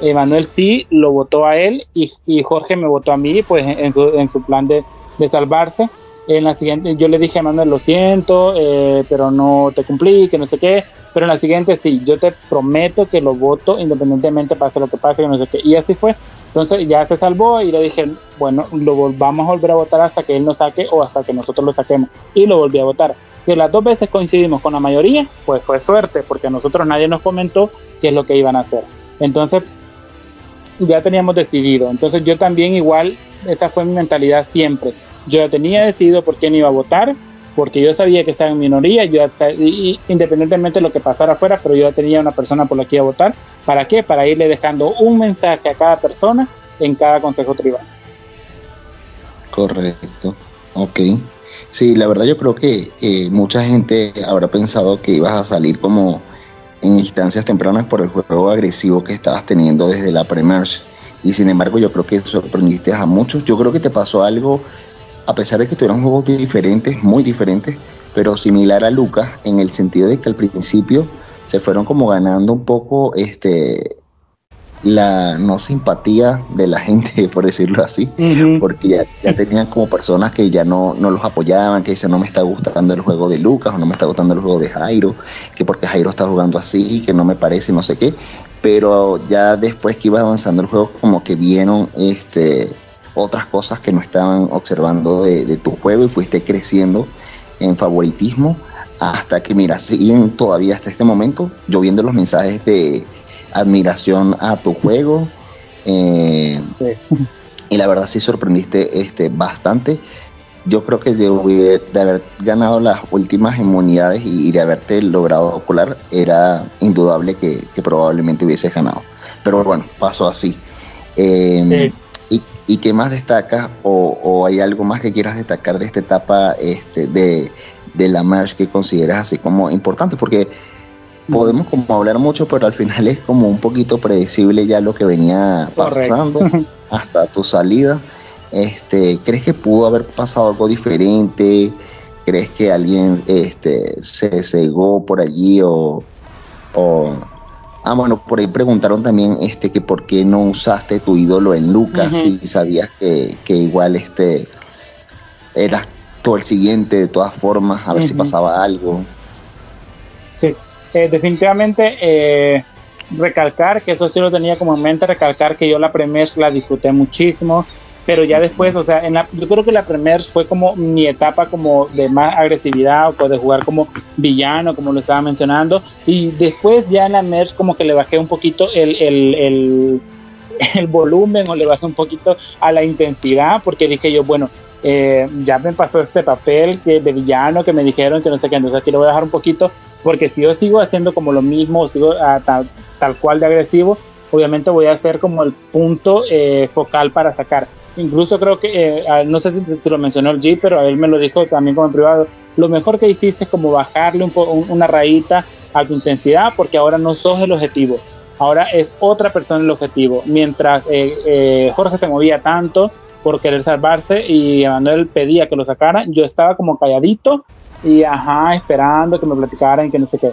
Emanuel sí lo votó a él y, Jorge me votó a mí, pues en su, en su plan de, de salvarse. En la siguiente, yo le dije a Emanuel, lo siento, eh, pero no te cumplí, que no sé qué. Pero en la siguiente sí, yo te prometo que lo voto independientemente pase lo que pase, que no sé qué. Y así fue. Entonces ya se salvó y le dije, bueno, lo vamos a volver a votar hasta que él nos saque o hasta que nosotros lo saquemos. Y lo volví a votar. Que las dos veces coincidimos con la mayoría, pues fue suerte, porque a nosotros nadie nos comentó qué es lo que iban a hacer. Entonces, ya teníamos decidido. Entonces yo también igual, esa fue mi mentalidad siempre. Yo ya tenía decidido por quién iba a votar, porque yo sabía que estaba en minoría, yo independientemente de lo que pasara afuera, pero yo tenía una persona por la que iba a votar. ¿Para qué? Para irle dejando un mensaje a cada persona en cada consejo tribal. Correcto, ok. Sí, la verdad yo creo que mucha gente habrá pensado que ibas a salir como en instancias tempranas por el juego agresivo que estabas teniendo desde la pre-merge. Y sin embargo yo creo que sorprendiste a muchos. Yo creo que te pasó algo, a pesar de que tuvieron juegos diferentes, muy diferentes, pero similar a Lucas, en el sentido de que al principio se fueron como ganando un poco este la no simpatía de la gente, por decirlo así, porque ya, ya, tenían como personas que ya no, no los apoyaban, que dicen no me está gustando el juego de Lucas o no me está gustando el juego de Jairo, que porque Jairo está jugando así, que no me parece, no sé qué, pero ya después que iba avanzando el juego como que vieron este otras cosas que no estaban observando de, de tu juego y fuiste creciendo en favoritismo hasta que mira, siguen todavía hasta este momento, yo viendo los mensajes de admiración a tu juego. Eh, y la verdad sí sorprendiste este, bastante. Yo creo que de, de haber ganado las últimas inmunidades y, de haberte logrado colar, era indudable que, probablemente hubieses ganado. Pero bueno, pasó así. Em, y, y, qué más destacas o, hay algo más que quieras destacar de esta etapa este, de, de la merge que consideras así como importante? Porque podemos como hablar mucho, pero al final es como un poquito predecible ya lo que venía pasando hasta tu salida. Este, ¿crees que pudo haber pasado algo diferente? ¿Crees que alguien este, se cegó por allí o, ah bueno, por ahí preguntaron también este que por qué no usaste tu ídolo en Lucas y sabías que, igual este eras todo el siguiente de todas formas, a ver si pasaba algo. Sí, eh, definitivamente eh, recalcar, que eso sí lo tenía como en mente, recalcar que yo la Premier la disfruté muchísimo, pero ya después, o sea, en la, yo creo que la Premier fue como mi etapa como de más agresividad o pues de jugar como villano, como lo estaba mencionando, y después ya en la Merge como que le bajé un poquito el, el, el, el volumen o le bajé un poquito a la intensidad, porque dije yo, bueno, eh, ya me pasó este papel que de villano que me dijeron que no sé qué, entonces aquí lo voy a dejar un poquito porque si yo sigo haciendo como lo mismo, sigo ah, tal, cual de agresivo, obviamente voy a hacer como el punto eh, focal para sacar. Incluso creo que, eh, no sé si, lo mencionó el G, pero él me lo dijo también como en privado, lo mejor que hiciste es como bajarle un una rayita a tu intensidad porque ahora no sos el objetivo, ahora es otra persona el objetivo. Mientras eh, Jorge se movía tanto por querer salvarse y Emanuel pedía que lo sacara, yo estaba como calladito y ajá, esperando que me platicaran y que no sé qué,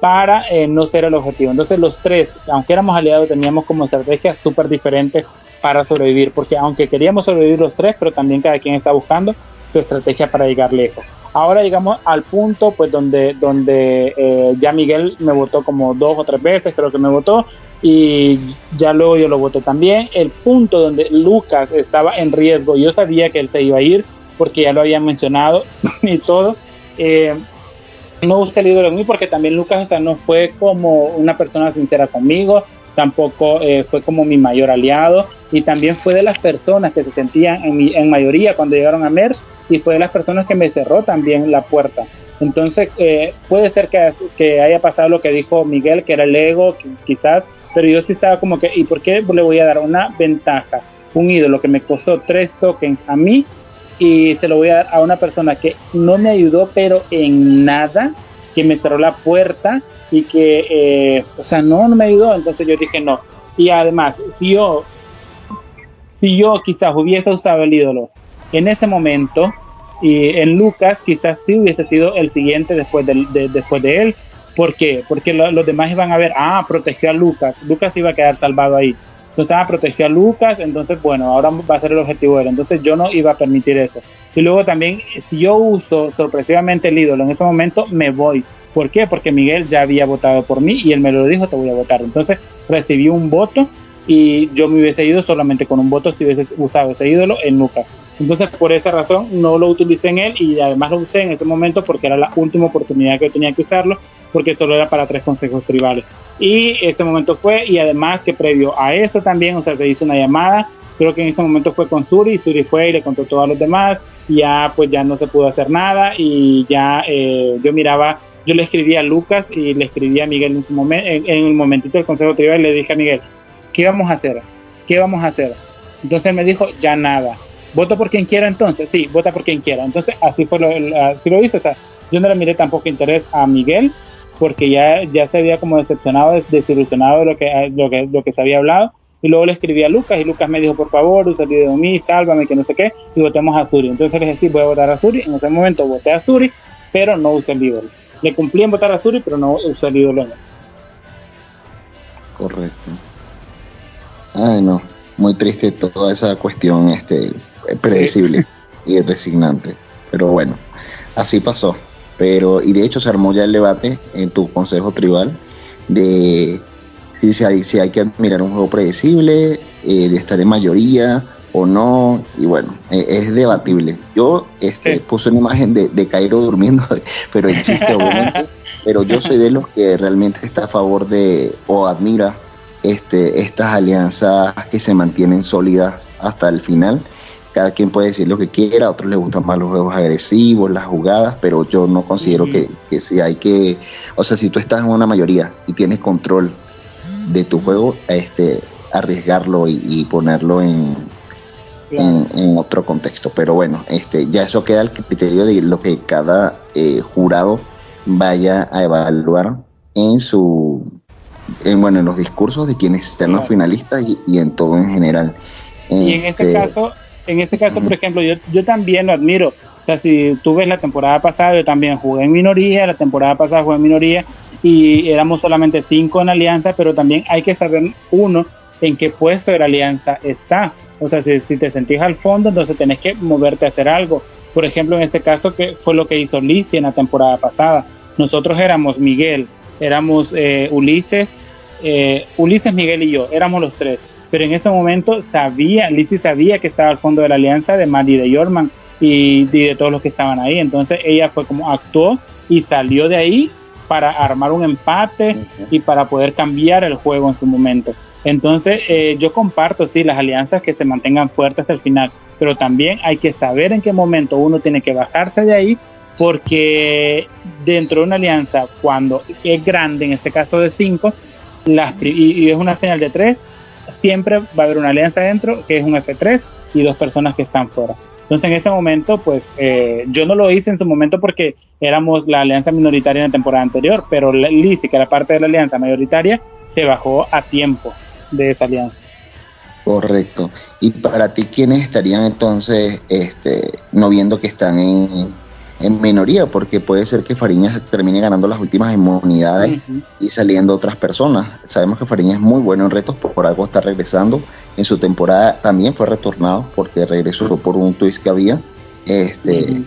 para eh, no ser el objetivo. Entonces los tres, aunque éramos aliados, teníamos como estrategias súper diferentes para sobrevivir, porque aunque queríamos sobrevivir los tres, pero también cada quien está buscando su estrategia para llegar lejos. Ahora llegamos al punto pues donde, donde eh, ya Miguel me votó como dos o tres veces, creo que me votó, y ya luego yo lo voté también. El punto donde Lucas estaba en riesgo, yo sabía que él se iba a ir porque ya lo había mencionado y todo, eh, no el ídolo en mí porque también Lucas, no fue como una persona sincera conmigo, tampoco eh, fue como mi mayor aliado y también fue de las personas que se sentían en, en mayoría cuando llegaron a MERS y fue de las personas que me cerró también la puerta. Entonces, eh, puede ser que, que, haya pasado lo que dijo Miguel, que era el ego, quizás, pero yo sí estaba como que, ¿y por qué le voy a dar una ventaja? Un ídolo que me costó tres tokens a mí y se lo voy a dar a una persona que no me ayudó, pero en nada, que me cerró la puerta y que, eh, o sea, no, no me ayudó. Entonces yo dije no. Y además, si yo, si yo quizás hubiese usado el ídolo en ese momento, y en Lucas quizás sí hubiese sido el siguiente después de, después de él. ¿Por qué? Porque los demás iban a ver, ah, protegió a Lucas. Lucas iba a quedar salvado ahí. Entonces, ah, protegió a Lucas, entonces, bueno, ahora va a ser el objetivo de él. Entonces, yo no iba a permitir eso. Y luego también, si yo uso sorpresivamente el ídolo en ese momento, me voy. ¿Por qué? Porque Miguel ya había votado por mí y él me lo dijo, te voy a votar. Entonces, recibí un voto y yo me hubiese ido solamente con un voto si hubiese usado ese ídolo en Lucas. Entonces, por esa razón, no lo utilicé en él y además lo usé en ese momento porque era la última oportunidad que tenía que usarlo porque solo era para tres consejos tribales. Y ese momento fue, y además que previo a eso también, o sea, se hizo una llamada, creo que en ese momento fue con Suri, y Suri fue y le contó a los demás, y ya pues ya no se pudo hacer nada, y ya eh, yo miraba, yo le escribí a Lucas y le escribí a Miguel en, su en, en el momentito del consejo tribal, le dije a Miguel, ¿qué vamos a hacer? ¿Qué vamos a hacer? Entonces me dijo, ya nada. ¿Voto por quien quiera entonces? Sí, vota por quien quiera. Entonces así fue lo, así lo hice. O sea, yo no le miré tampoco interés a Miguel porque ya, ya se había como decepcionado, desilusionado de lo que, lo, que, lo que se había hablado. Y luego le escribí a Lucas y Lucas me dijo, por favor, usa de mí, sálvame, que no sé qué, y votemos a Suri. Entonces le dije, sí, voy a votar a Suri. En ese momento voté a Suri, pero no usé el video. Le cumplí en votar a Suri, pero no el ídolo. Correcto. Ay, no. Muy triste toda esa cuestión este, predecible y resignante. Pero bueno, así pasó. Pero, y de hecho se armó ya el debate en tu consejo tribal de si hay, si hay que admirar un juego predecible, eh, de estar en mayoría o no, y bueno, eh, es debatible. Yo este, puse una imagen de, de Cairo durmiendo, pero existe obviamente, pero yo soy de los que realmente está a favor de o admira este, estas alianzas que se mantienen sólidas hasta el final. Cada quien puede decir lo que quiera, a otros les gustan más los juegos agresivos, las jugadas, pero yo no considero que, que si hay que, o sea, si tú estás en una mayoría y tienes control de tu juego, este, arriesgarlo y, ponerlo en, en, otro contexto. Pero bueno, este, ya eso queda al criterio de lo que cada eh, jurado vaya a evaluar en su en, bueno, en los discursos de quienes están los finalistas y, en todo en general. Y en ese este, caso, en ese caso, por ejemplo, yo, yo también lo admiro. O sea, si tú ves la temporada pasada, yo también jugué en minoría, la temporada pasada jugué en minoría y éramos solamente cinco en alianza, pero también hay que saber uno en qué puesto de la alianza está. O sea, si, si te sentís al fondo, entonces tenés que moverte a hacer algo. Por ejemplo, en este caso, que fue lo que hizo Lizzie en la temporada pasada. Nosotros éramos Miguel, éramos eh, Ulises, eh, Ulises, Miguel y yo, éramos los tres. Pero en ese momento sabía, Lizzie sabía que estaba al fondo de la alianza de Mandy de Yorman y, de todos los que estaban ahí. Entonces ella fue como actuó y salió de ahí para armar un empate y para poder cambiar el juego en su momento. Entonces, eh, yo comparto, sí, las alianzas que se mantengan fuertes hasta el final, pero también hay que saber en qué momento uno tiene que bajarse de ahí porque dentro de una alianza, cuando es grande, en este caso de 5, y, es una final de 3, siempre va a haber una alianza dentro que es un F3 y dos personas que están fuera. Entonces en ese momento, pues eh, yo no lo hice en su momento porque éramos la alianza minoritaria en la temporada anterior, pero Lizzie, que era parte de la alianza mayoritaria, se bajó a tiempo de esa alianza. Correcto. Y para ti, ¿quiénes estarían entonces este, no viendo que están en, en minoría, porque puede ser que Fariñas termine ganando las últimas inmunidades y saliendo otras personas. Sabemos que Fariñas es muy bueno en retos, por, algo está regresando. En su temporada también fue retornado porque regresó por un twist que había. Este,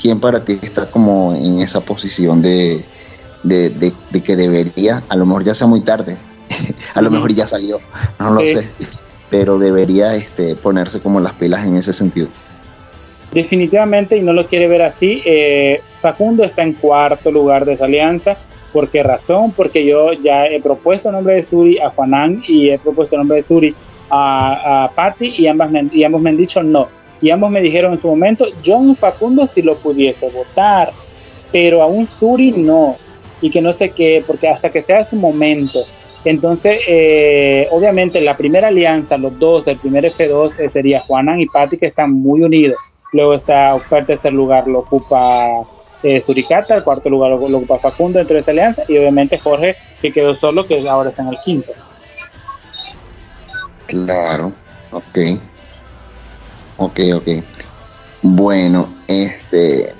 ¿Quién para ti está como en esa posición de, de, que debería, a lo mejor ya sea muy tarde, a lo mejor ya salió, no lo sé, pero debería este, ponerse como las pilas en ese sentido? Definitivamente, y no lo quiere ver así, eh, Facundo está en cuarto lugar de esa alianza. ¿Por qué razón? Porque yo ya he propuesto el nombre de Suri a Juanán y he propuesto el nombre de Suri a, a Patty y ambas, me, y ambos me han dicho no. Y ambos me dijeron en su momento, yo un Facundo si lo pudiese votar, pero a un Suri no. Y que no sé qué, porque hasta que sea su momento. Entonces, eh, obviamente, la primera alianza, los dos, el primer F2 eh, sería Juanan y Patty, que están muy unidos. Luego está el tercer lugar lo ocupa eh, Suricata, el cuarto lugar lo, ocupa Facundo dentro de esa alianza y obviamente Jorge que quedó solo, que ahora está en el quinto. Claro, ok. Ok, ok. Bueno, este,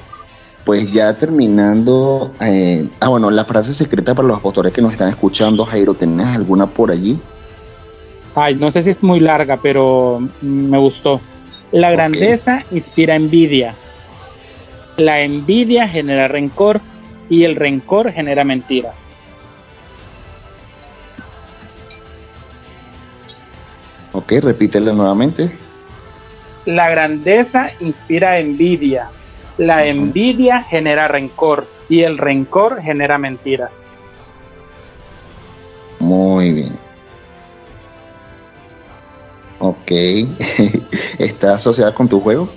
pues ya terminando. Eh, ah, bueno, la frase secreta para los apostores que nos están escuchando, Jairo, ¿tenés alguna por allí? Ay, no sé si es muy larga, pero me gustó. La grandeza inspira envidia. La envidia genera rencor y el rencor genera mentiras. Ok, repítelo nuevamente. La grandeza inspira envidia. La envidia genera rencor y el rencor genera mentiras. Muy bien. Ok. ¿Está asociada con tu juego?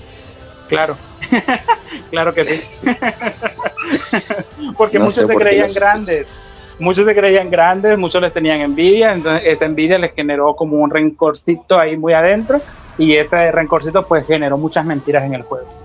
Claro. claro que sí. Porque muchos se creían grandes. Muchos se creían grandes, muchos les tenían envidia, entonces esa envidia les generó como un rencorcito ahí muy adentro y ese rencorcito pues generó muchas mentiras en el juego.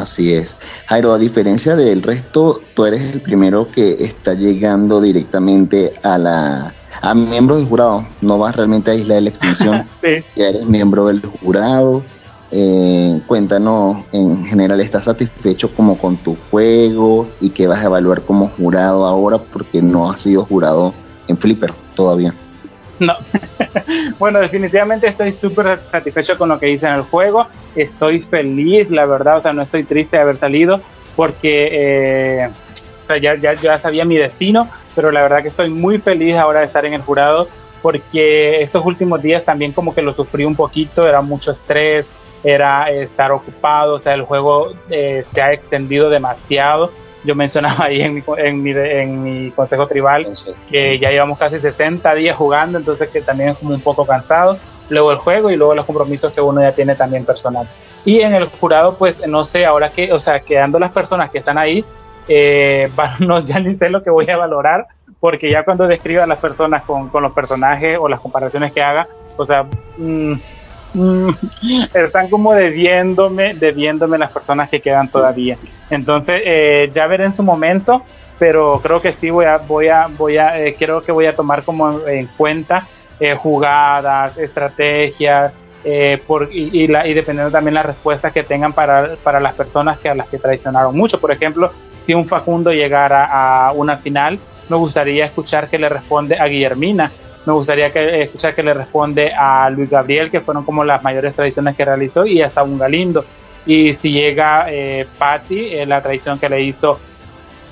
Así es. Jairo, a diferencia del resto, tú eres el primero que está llegando directamente a la a miembro del jurado. No vas realmente a Isla de la Extinción. sí. Ya eres miembro del jurado. Eh, cuéntanos, en general, ¿estás satisfecho como con tu juego y qué vas a evaluar como jurado ahora? Porque no has sido jurado en Flipper todavía. No. bueno, definitivamente estoy súper satisfecho con lo que hice en el juego. Estoy feliz, la verdad, o sea, no estoy triste de haber salido porque eh, o sea, ya, ya, ya sabía mi destino, pero la verdad que estoy muy feliz ahora de estar en el jurado porque estos últimos días también como que lo sufrí un poquito, era mucho estrés, era estar ocupado, o sea, el juego eh, se ha extendido demasiado yo mencionaba ahí en mi, en mi, en mi consejo tribal que ya llevamos casi 60 días jugando, entonces que también es como un poco cansado. Luego el juego y luego los compromisos que uno ya tiene también personal. Y en el jurado, pues no sé, ahora que, o sea, quedando las personas que están ahí, eh, no, ya ni sé lo que voy a valorar, porque ya cuando describa a las personas con, con los personajes o las comparaciones que haga, o sea, mmm, Mm, están como debiéndome, debiéndome las personas que quedan todavía. Entonces, eh, ya veré en su momento, pero creo que sí voy a, voy a, voy a, eh, que voy a tomar como en cuenta eh, jugadas, estrategias, por, y, la, y dependiendo también las respuestas que tengan para, para las personas que a las que traicionaron mucho. Por ejemplo, si un Facundo llegara a una final, me gustaría escuchar que le responde a Guillermina me gustaría que, escuchar que le responde a Luis Gabriel, que fueron como las mayores tradiciones que realizó, y hasta un Galindo. Y si llega eh, Patty, eh, la tradición que le hizo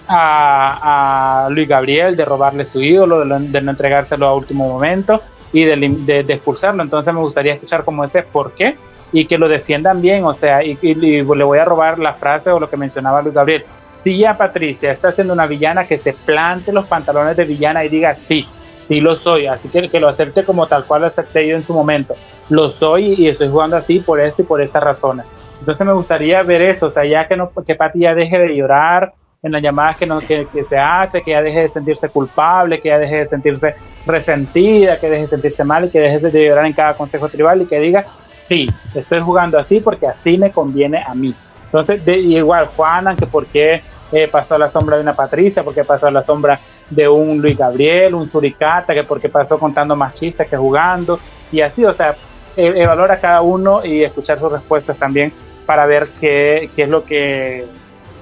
a, Luis Gabriel de robarle su ídolo, de, no entregárselo a último momento y de, expulsarlo. Entonces me gustaría escuchar como ese por qué y que lo defiendan bien. O sea, y, le voy a robar la frase o lo que mencionaba Luis Gabriel. Si ya Patricia está siendo una villana, que se plante los pantalones de villana y diga sí sí lo soy, así que que lo acepte como tal cual lo acepté yo en su momento. Lo soy y estoy jugando así por esto y por estas razones. Entonces me gustaría ver eso, o sea, ya que no, que Pati ya deje de llorar en las llamadas que, no, que, que, se hace, que ya deje de sentirse culpable, que ya deje de sentirse resentida, que deje de sentirse mal y que deje de llorar en cada consejo tribal y que diga, sí, estoy jugando así porque así me conviene a mí. Entonces, de, igual, Juana, que por qué eh, pasó a la sombra de una Patricia, porque pasó a la sombra de un Luis Gabriel, un Suricata, que porque pasó contando más chistes que jugando, y así, o sea, e, evaluar a cada uno y escuchar sus respuestas también para ver qué, qué es lo que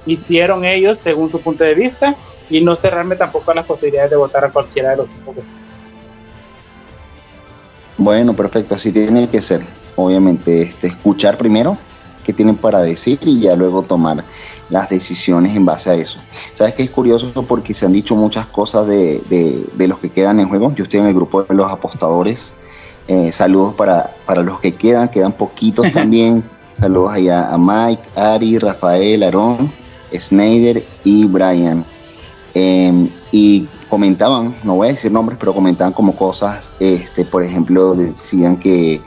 hicieron ellos según su punto de vista y no cerrarme tampoco a las posibilidades de votar a cualquiera de los cinco. Bueno, perfecto, así tiene que ser. Obviamente, este, escuchar primero qué tienen para decir y ya luego tomar las decisiones en base a eso. ¿Sabes qué es curioso? Porque se han dicho muchas cosas de, de, los que quedan en juego. Yo estoy en el grupo de los apostadores. Eh, saludos para, para los que quedan, quedan poquitos también. saludos allá a Mike, Ari, Rafael, Aaron, Snyder y Brian. Em, y comentaban, no voy a decir nombres, pero comentaban como cosas, este, por ejemplo, decían que,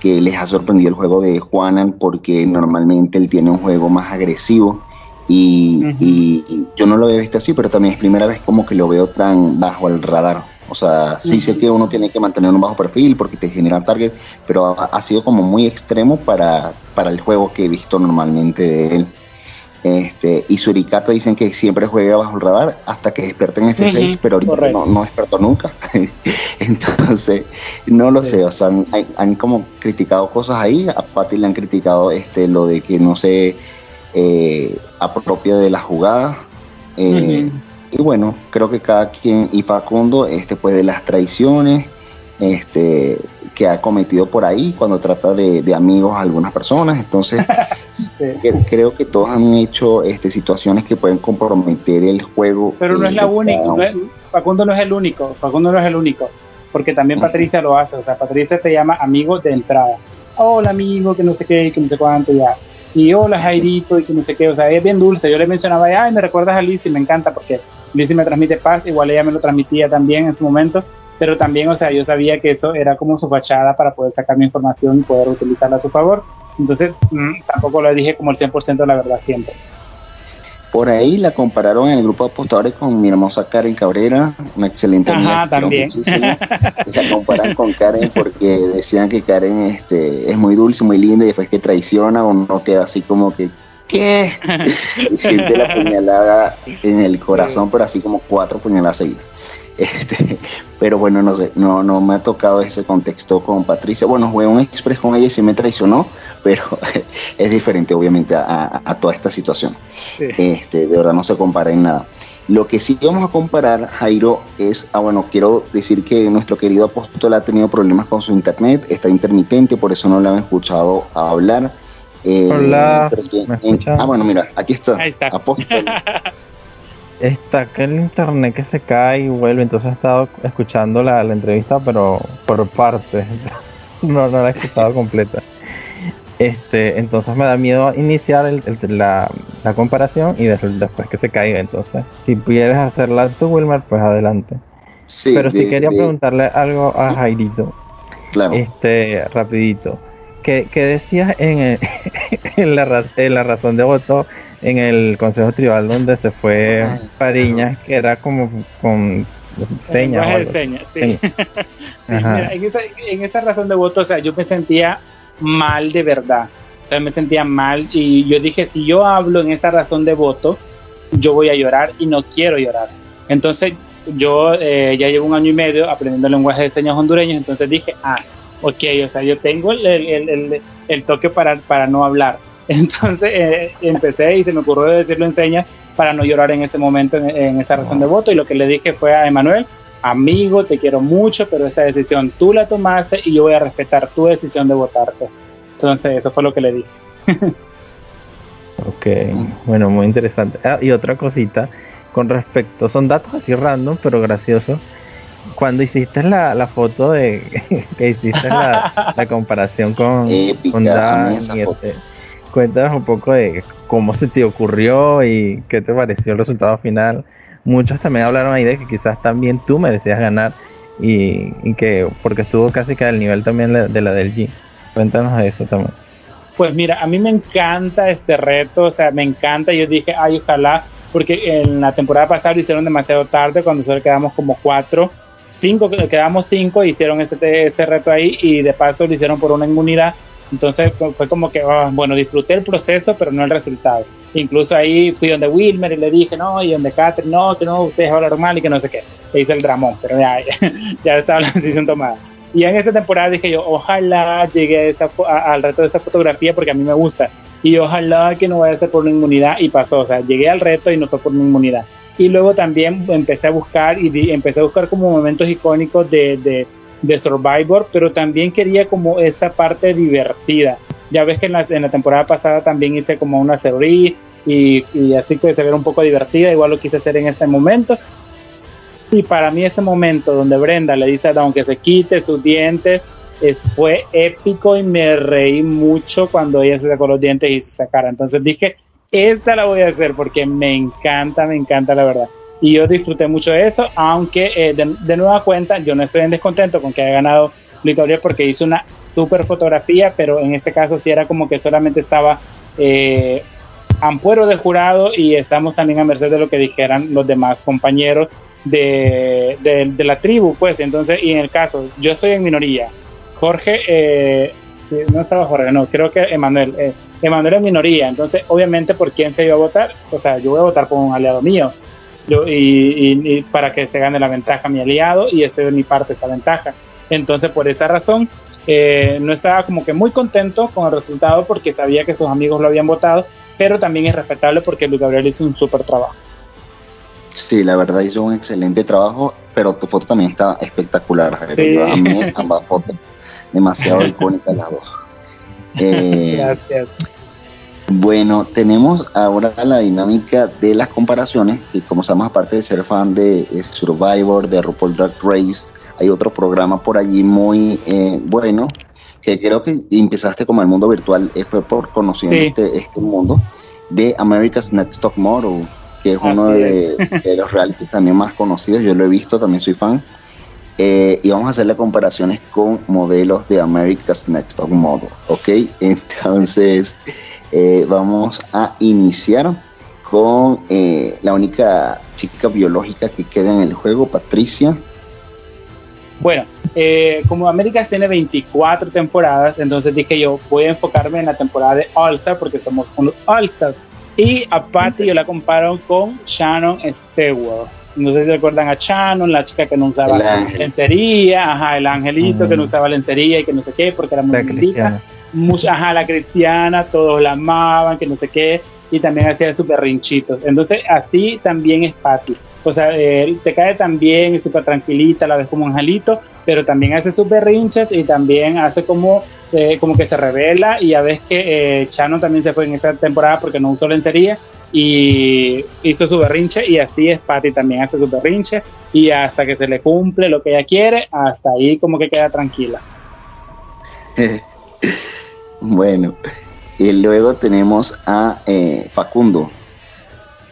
que les ha sorprendido el juego de Juanan porque normalmente él tiene un juego más agresivo y, yo no lo había visto así, pero también es primera vez como que lo veo tan bajo el radar. O sea, sí sé que uno tiene que mantener un bajo perfil porque te genera target, pero ha, sido como muy extremo para, para el juego que he visto normalmente de él. Este, y Suricata dicen que siempre juega bajo el radar hasta que despierte en F6, pero ahorita no, despertó nunca. Entonces, no lo sé, o sea, han, han, como criticado cosas ahí, a Patti le han criticado este lo de que no sé eh, apropia de la jugada. Eh, y bueno, creo que cada quien, y Facundo, este, pues de las traiciones este, que ha cometido por ahí cuando trata de, amigos a algunas personas. Entonces, creo que todos han hecho este, situaciones que pueden comprometer el juego. Pero no es la única, Facundo no es el único, Facundo no es el único, porque también Patricia lo hace, o sea, Patricia te llama amigo de entrada. Hola amigo, que no sé qué, que no sé cuánto, ya y hola Jairito y que no sé qué, o sea, es bien dulce. Yo le mencionaba, ay, me recuerdas a Lizzie, me encanta porque Lizzie me transmite paz, igual ella me lo transmitía también en su momento, pero también, o sea, yo sabía que eso era como su fachada para poder sacar mi información y poder utilizarla a su favor. Entonces, mm, tampoco lo dije como el 100% de la verdad siempre. Por ahí la compararon en el grupo de apostadores con mi hermosa Karen Cabrera, una excelente Ajá, también. la comparan con Karen porque decían que Karen este, es muy dulce, muy linda y después que traiciona o no queda así como que ¿qué? y siente la puñalada en el corazón, pero así como cuatro puñaladas seguidas. Este, pero bueno, no sé, no, no me ha tocado ese contexto con Patricia. Bueno, jugué un express con ella y sí me traicionó, pero es diferente obviamente a, toda esta situación. Este, de verdad no se compara en nada. Lo que sí vamos a comparar, Jairo, es, ah, bueno, quiero decir que nuestro querido apóstol ha tenido problemas con su internet, está intermitente, por eso no le han escuchado hablar. Eh, Hola. ah, bueno, mira, aquí está. Ahí está. Apóstol. Está que el internet que se cae y vuelve, entonces he estado escuchando la, entrevista, pero por partes. no, no la he escuchado completa. Este, entonces me da miedo iniciar la, comparación y después que se caiga. Entonces, si quieres hacerla tú, Wilmer, pues adelante. Pero si quería preguntarle algo a Jairito. Claro. Este, rapidito. ¿Qué, decías en, en, la, en la razón de voto en el Consejo Tribal donde se fue Pariñas, que era como con señas. señas, sí. Mira, en, esa, en esa razón de voto, o sea, yo me sentía mal de verdad. O sea, me sentía mal y yo dije, si yo hablo en esa razón de voto, yo voy a llorar y no quiero llorar. Entonces, yo eh, ya llevo un año y medio aprendiendo lenguaje de señas hondureños, entonces dije, ah, ok, o sea, yo tengo el, el, el, toque para, para no hablar. Entonces eh, empecé y se me ocurrió decirlo en señas para no llorar en ese momento en, esa razón de voto y lo que le dije fue a Emanuel, amigo, te quiero mucho, pero esta decisión tú la tomaste y yo voy a respetar tu decisión de votarte. Entonces eso fue lo que le dije. ok, bueno, muy interesante. Ah, y otra cosita con respecto, son datos así random, pero graciosos. Cuando hiciste la, foto de que hiciste la, comparación con, con Dan y este, cuéntanos un poco de cómo se te ocurrió y qué te pareció el resultado final. Muchos también hablaron ahí de que quizás también tú merecías ganar y, que porque estuvo casi que al nivel también de la del G. Cuéntanos eso también. Pues mira, a mí me encanta este reto, o sea, me encanta. Yo dije, ay, ojalá, porque en la temporada pasada lo hicieron demasiado tarde, cuando solo quedamos como cuatro, cinco, quedamos cinco, hicieron ese, ese reto ahí y de paso lo hicieron por una inmunidad entonces fue como que, ah, bueno, disfruté el proceso, pero no el resultado. Incluso ahí fui donde Wilmer y le dije, no, y donde Catherine, no, que no, ustedes hablan mal y que no sé qué. Le hice el dramón, pero ya, ya, estaba la decisión tomada. Y en esta temporada dije yo, ojalá llegue al reto de esa fotografía porque a mí me gusta. Y ojalá que no vaya a ser por una inmunidad. Y pasó, o sea, llegué al reto y no fue por una inmunidad. Y luego también empecé a buscar y empecé a buscar como momentos icónicos de, de de Survivor, pero también quería como esa parte divertida. Ya ves que en la, en la temporada pasada también hice como una serie y, y así que se ve un poco divertida, igual lo quise hacer en este momento. Y para mí ese momento donde Brenda le dice a Dawn que se quite sus dientes, es, fue épico y me reí mucho cuando ella se sacó los dientes y se sacara. Entonces dije, esta la voy a hacer porque me encanta, me encanta la verdad y yo disfruté mucho de eso, aunque eh, de, nueva cuenta yo no estoy en descontento con que haya ganado Luis Gabriel porque hizo una super fotografía, pero en este caso sí era como que solamente estaba eh, ampuero de jurado y estamos también a merced de lo que dijeran los demás compañeros de, de, la tribu, pues. Entonces, y en el caso, yo estoy en minoría, Jorge, eh, no estaba Jorge, no, creo que Emanuel, eh, Emanuel es minoría, entonces obviamente por quién se iba a votar, o sea, yo voy a votar por un aliado mío, y, para que se gane la ventaja mi aliado y esté de mi parte esa ventaja. Entonces, por esa razón, eh, no estaba como que muy contento con el resultado porque sabía que sus amigos lo habían votado, pero también es respetable porque Luis Gabriel hizo un súper trabajo. Sí, la verdad hizo un excelente trabajo, pero tu foto también está espectacular. Sí. ambas fotos, demasiado icónicas las dos. Eh, Gracias. Bueno, tenemos ahora la dinámica de las comparaciones, y como sabemos, aparte de ser fan de Survivor, de RuPaul Drag Race, hay otro programa por allí muy eh, bueno que creo que empezaste como el mundo virtual, eh, fue por conociendo este, este, mundo de America's Next Top Model, que es uno de, los realities también más conocidos. Yo lo he visto, también soy fan. Eh, y vamos a hacerle comparaciones con modelos de America's Next Top Model, ¿ok? Entonces, eh, vamos a iniciar con la única chica biológica que queda en el juego, Patricia. Bueno, eh, como Américas tiene 24 temporadas, entonces dije yo voy a enfocarme en la temporada de All Star porque somos un All Star. Y a Patty yo la comparo con Shannon Stewart. No sé si recuerdan a Shannon, la chica que no usaba lencería, ajá, el angelito que no usaba lencería y que no sé qué, porque era muy cristiana. ajá, la cristiana, todos la amaban, que no sé qué, y también hacía sus berrinchitos. Entonces, así también es Patty o sea, te cae también y súper tranquilita, la ves como un angelito, pero también hace sus berrinches y también hace como, eh, como que se revela y ya ves que eh, Chano también se fue en esa temporada porque no usó lencería y hizo su berrinche y así es Patty también hace su berrinche y hasta que se le cumple lo que ella quiere, hasta ahí como que queda tranquila. bueno, y luego tenemos a eh, Facundo.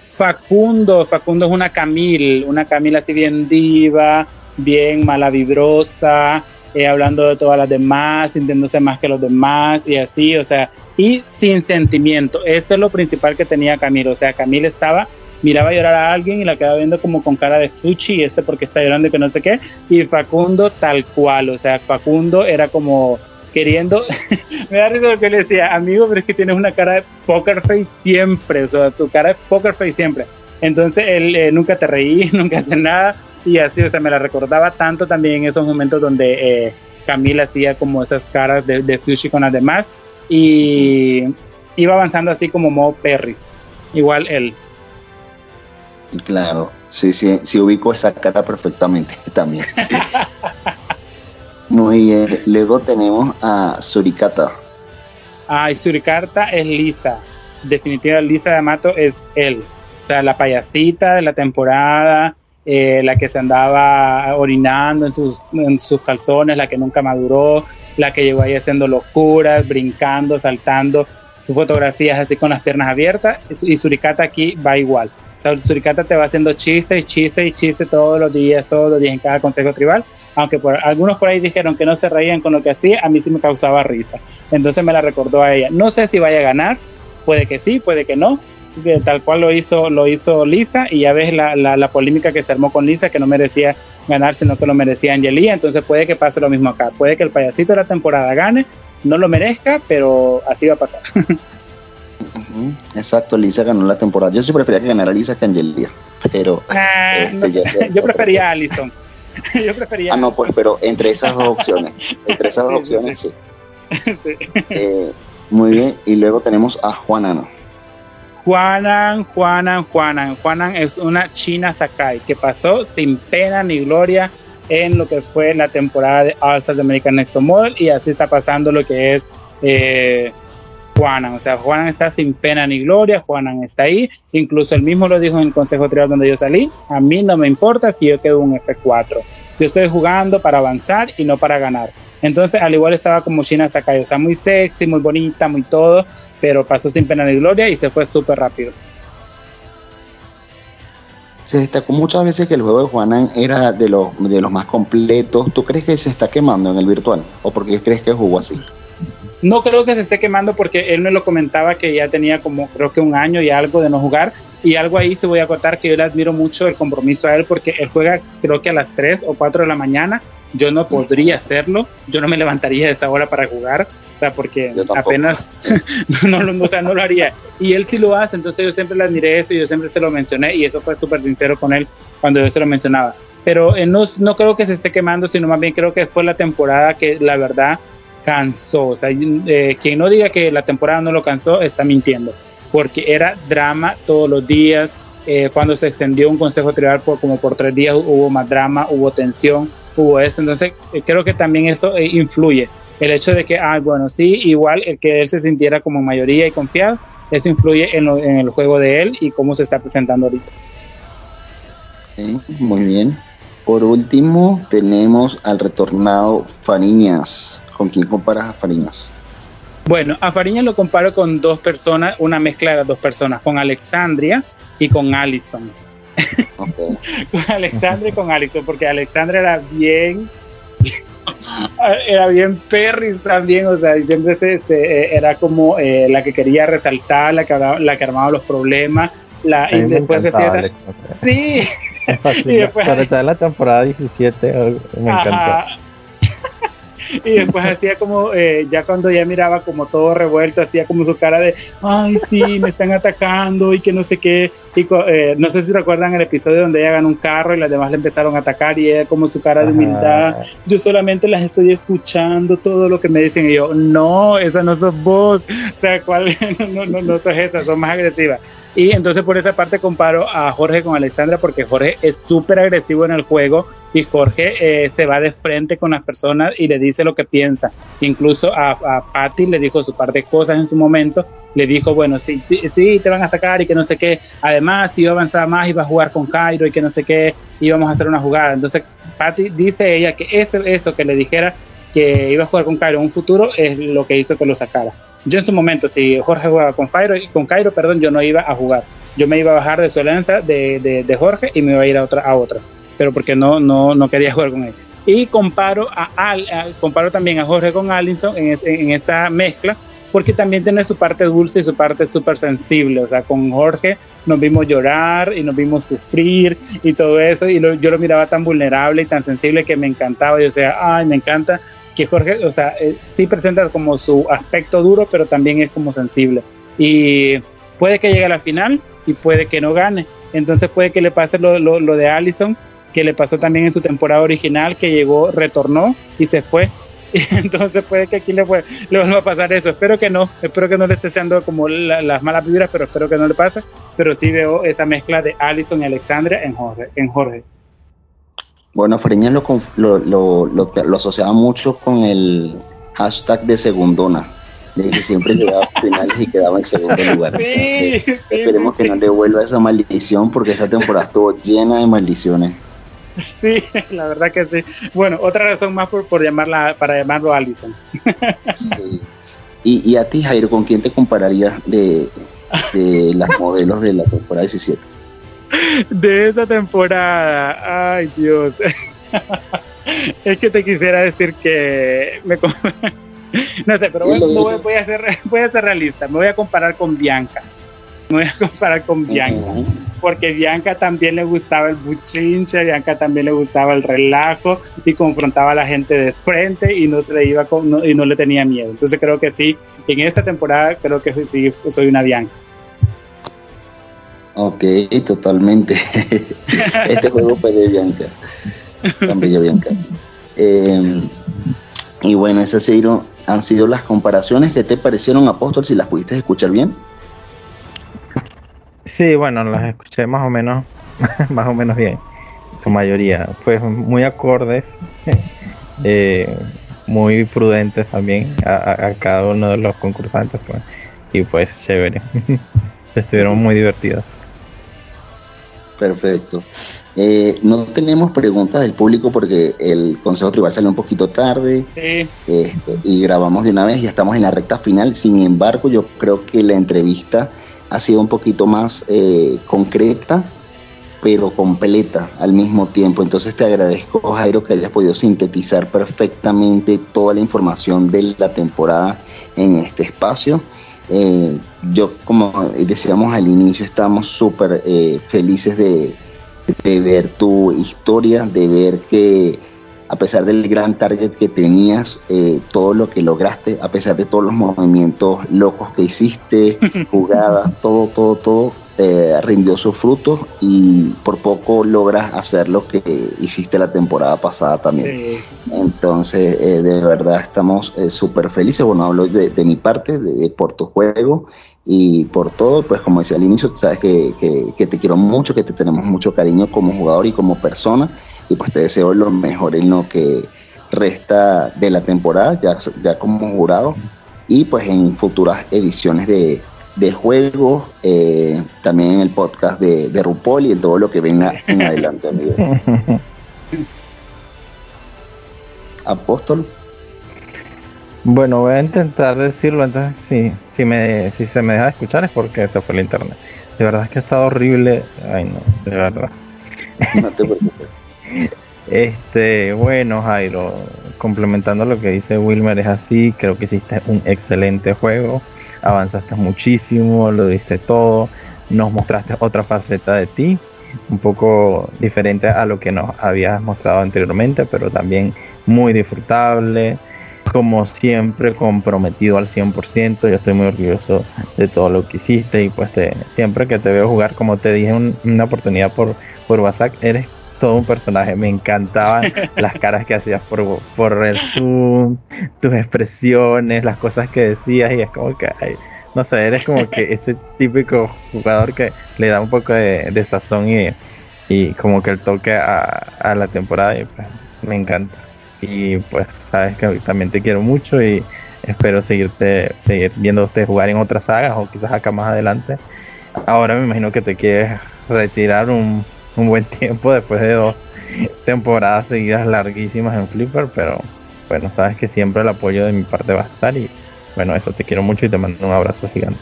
Facundo, Facundo es una Camil, una Camila así bien diva, bien malavibrosa, eh, hablando de todas las demás, sintiéndose más que los demás y así, o sea, y sin sentimiento. Eso es lo principal que tenía Camila, o sea, Camila estaba, miraba llorar a alguien y la quedaba viendo como con cara de fuchi, este porque está llorando y que no sé qué, y Facundo tal cual, o sea, Facundo era como queriendo, me da risa lo que le decía, amigo, pero es que tienes una cara de poker face siempre, o sea, tu cara es poker face siempre. Entonces él eh, nunca te reí, nunca hace nada y así, o sea, me la recordaba tanto también en esos momentos donde eh, Camila hacía como esas caras de, de Fushy con las demás y iba avanzando así como modo Perris, igual él. Claro, sí, sí, sí ubico esa cara perfectamente también. Muy bien. Luego tenemos a Suricata. Ay, Suricata es Lisa. Definitivamente Lisa de Amato es él. O sea, la payasita de la temporada, eh, la que se andaba orinando en sus, en sus calzones, la que nunca maduró, la que llegó ahí haciendo locuras, brincando, saltando, sus fotografías así con las piernas abiertas. Y Suricata aquí va igual. Suricata te va haciendo chiste y chiste y chiste todos los días, todos los días en cada consejo tribal, aunque por, algunos por ahí dijeron que no se reían con lo que hacía, a mí sí me causaba risa. Entonces me la recordó a ella. No sé si vaya a ganar, puede que sí, puede que no, tal cual lo hizo, lo hizo Lisa, y ya ves la, la, polémica que se armó con Lisa, que no merecía ganar, sino que lo merecía Angelina, entonces puede que pase lo mismo acá, puede que el payasito de la temporada gane, no lo merezca, pero así va a pasar. Exacto, Lisa ganó la temporada. Yo sí prefería que ganara Lisa que Angelia, pero... Ah, este, yo prefería a Alison. yo prefería Ah, no, pues, pero entre esas dos opciones, entre esas dos opciones, sí. Eh, muy bien, y luego tenemos a Juanan. Juanan, Juanan, Juanan. Juanan es una China Sakai que pasó sin pena ni gloria en lo que fue la temporada de All Stars American Next Model y así está pasando lo que es eh, Juanan. O sea, Juanan está sin pena ni gloria, Juanan está ahí. Incluso él mismo lo dijo en el Consejo Tribal donde yo salí. A mí no me importa si yo quedo un F4. Yo estoy jugando para avanzar y no para ganar. Entonces, al igual estaba como China Sakai, o sea, muy sexy, muy bonita, muy todo, pero pasó sin pena ni gloria y se fue súper rápido. Se destacó muchas veces que el juego de Juanan era de los, de los más completos. ¿Tú crees que se está quemando en el virtual? ¿O por qué crees que jugó así? No creo que se esté quemando porque él me lo comentaba que ya tenía como creo que un año y algo de no jugar. Y algo ahí se voy a contar que yo le admiro mucho el compromiso a él porque él juega creo que a las 3 o 4 de la mañana. Yo no podría hacerlo. Yo no me levantaría a esa hora para jugar. O sea, porque apenas no, no, o sea, no lo haría. Y él sí lo hace. Entonces yo siempre le admiré eso y yo siempre se lo mencioné. Y eso fue súper sincero con él cuando yo se lo mencionaba. Pero eh, no, no creo que se esté quemando, sino más bien creo que fue la temporada que la verdad cansó. O sea, eh, quien no diga que la temporada no lo cansó está mintiendo, porque era drama todos los días. Eh, cuando se extendió un consejo tribal por como por tres días hubo más drama, hubo tensión, hubo eso. Entonces, eh, creo que también eso influye. El hecho de que, ah, bueno, sí, igual el que él se sintiera como mayoría y confiado, eso influye en, en el juego de él y cómo se está presentando ahorita. muy bien. Por último, tenemos al retornado Fariñas ¿con quién comparas a Fariñas? Bueno, a Fariñas lo comparo con dos personas, una mezcla de las dos personas, con Alexandria y con Allison. Okay. con Alexandria y con Allison, porque Alexandria era bien era bien perris también, o sea, siempre se, se era como eh, la que quería resaltar, la que, la que armaba los problemas, la, y después hacía... Sí, y después... la temporada 17 me encantó y después hacía como, eh, ya cuando ya miraba como todo revuelto, hacía como su cara de, ay, sí, me están atacando y que no sé qué. Y eh, no sé si recuerdan el episodio donde ella ganó un carro y las demás le empezaron a atacar y ella como su cara de humildad, yo solamente las estoy escuchando todo lo que me dicen y yo, no, esa no sos vos, o sea, ¿cuál? no, no, no sos esa, son más agresivas. Y entonces por esa parte comparo a Jorge con Alexandra porque Jorge es súper agresivo en el juego y Jorge eh, se va de frente con las personas y le dice lo que piensa. Incluso a, Patty le dijo su par de cosas en su momento. Le dijo, bueno, sí, sí, te van a sacar y que no sé qué. Además, si yo avanzaba más, iba a jugar con Cairo y que no sé qué, íbamos a hacer una jugada. Entonces, Patty dice ella que eso, eso que le dijera que iba a jugar con Cairo en un futuro es lo que hizo que lo sacara. Yo en su momento, si Jorge jugaba con Cairo, con Cairo, perdón, yo no iba a jugar. Yo me iba a bajar de su alianza de, de, Jorge y me iba a ir a otra, a otra. Pero porque no, no, no quería jugar con él. Y comparo, a, Al, comparo también a Jorge con Allison en, en esa mezcla, porque también tiene su parte dulce y su parte súper sensible. O sea, con Jorge nos vimos llorar y nos vimos sufrir y todo eso. Y yo lo miraba tan vulnerable y tan sensible que me encantaba. Y o sea, ay, me encanta que Jorge, o sea, eh, sí presenta como su aspecto duro, pero también es como sensible. Y puede que llegue a la final y puede que no gane. Entonces puede que le pase lo, lo, de Allison, que le pasó también en su temporada original, que llegó, retornó y se fue. Entonces puede que aquí le, puede, le vuelva a pasar eso. Espero que no, espero que no le esté haciendo como las malas vibras, pero espero que no le pase. Pero sí veo esa mezcla de Allison y Alexandra en Jorge. En Jorge. Bueno, Freñas lo, lo, lo, asociaba mucho con el hashtag de segundona, de que siempre llegaba a finales y quedaba en segundo lugar. Sí, esperemos que no le vuelva esa maldición porque esta temporada estuvo llena de maldiciones. Sí, la verdad que sí. Bueno, otra razón más por, por llamarla, para llamarlo Alison. Sí. Y, y a ti, Jairo, ¿con quién te compararías de, de las modelos de la temporada 17? De esa temporada. Ay, Dios. es que te quisiera decir que me no sé, pero voy, a ser, voy a ser realista. Me voy a comparar con Bianca. Me voy a comparar con Bianca. Porque Bianca también le gustaba el buchinche, Bianca también le gustaba el relajo y confrontaba a la gente de frente y no se le iba con, y no le tenía miedo. Entonces creo que sí, en esta temporada creo que sí soy una Bianca. Ok, totalmente. este juego fue de Bianca. También Bianca. Em, y bueno, esas han sido las comparaciones que te parecieron, Apóstol, si las pudiste escuchar bien. Sí, bueno, las escuché más o menos, más o menos bien, su mayoría, pues muy acordes, eh, muy prudentes también a, a, cada uno de los concursantes, pues, y pues chévere, estuvieron muy divertidos. Perfecto. Eh, no tenemos preguntas del público porque el Consejo Tribal salió un poquito tarde este, y grabamos de una vez, ya estamos en la recta final. Sin embargo, yo creo que la entrevista ha sido un poquito más eh, concreta, pero completa al mismo tiempo. Entonces te agradezco, Jairo, que hayas podido sintetizar perfectamente toda la información de la temporada en este espacio. Eh, yo, como decíamos al inicio, estamos súper eh, felices de, ver tu historia, de ver que a pesar del gran target que tenías, eh, todo lo que lograste, a pesar de todos los movimientos locos que hiciste, jugadas, todo, todo, todo, eh, rindió sus frutos y por poco logras hacer lo que hiciste la temporada pasada también. Entonces, eh, de verdad estamos eh, súper felices. Bueno, hablo de, mi parte, de, por tu juego y por todo. Pues como decía al inicio, sabes que, que, te quiero mucho, que te tenemos mucho cariño como jugador y como persona. Y pues te deseo lo mejor en lo que resta de la temporada, ya, ya como jurado. Y pues en futuras ediciones de, de juegos, eh, también en el podcast de, de RuPaul y en todo lo que venga en adelante, amigo. Apóstol. Bueno, voy a intentar decirlo entonces si, si, me, si se me deja escuchar es porque se fue el internet. De verdad es que ha estado horrible. Ay no, de verdad. No te preocupes. este, bueno, Jairo, complementando lo que dice Wilmer, es así, creo que hiciste un excelente juego, avanzaste muchísimo, lo diste todo, nos mostraste otra faceta de ti, un poco diferente a lo que nos habías mostrado anteriormente, pero también muy disfrutable como siempre comprometido al 100%, yo estoy muy orgulloso de todo lo que hiciste y pues siempre que te veo jugar, como te dije, una oportunidad por, por WhatsApp, eres todo un personaje, me encantaban las caras que hacías por, por el Zoom, tus expresiones, las cosas que decías y es como que, no sé, eres como que ese típico jugador que le da un poco de, sazón y, y como que el toque a, a la temporada y pues me encanta y pues sabes que también te quiero mucho y espero seguirte seguir viéndote jugar en otras sagas o quizás acá más adelante. Ahora me imagino que te quieres retirar un, un buen tiempo después de dos temporadas seguidas larguísimas en Flipper, pero bueno, sabes que siempre el apoyo de mi parte va a estar y bueno, eso te quiero mucho y te mando un abrazo gigante.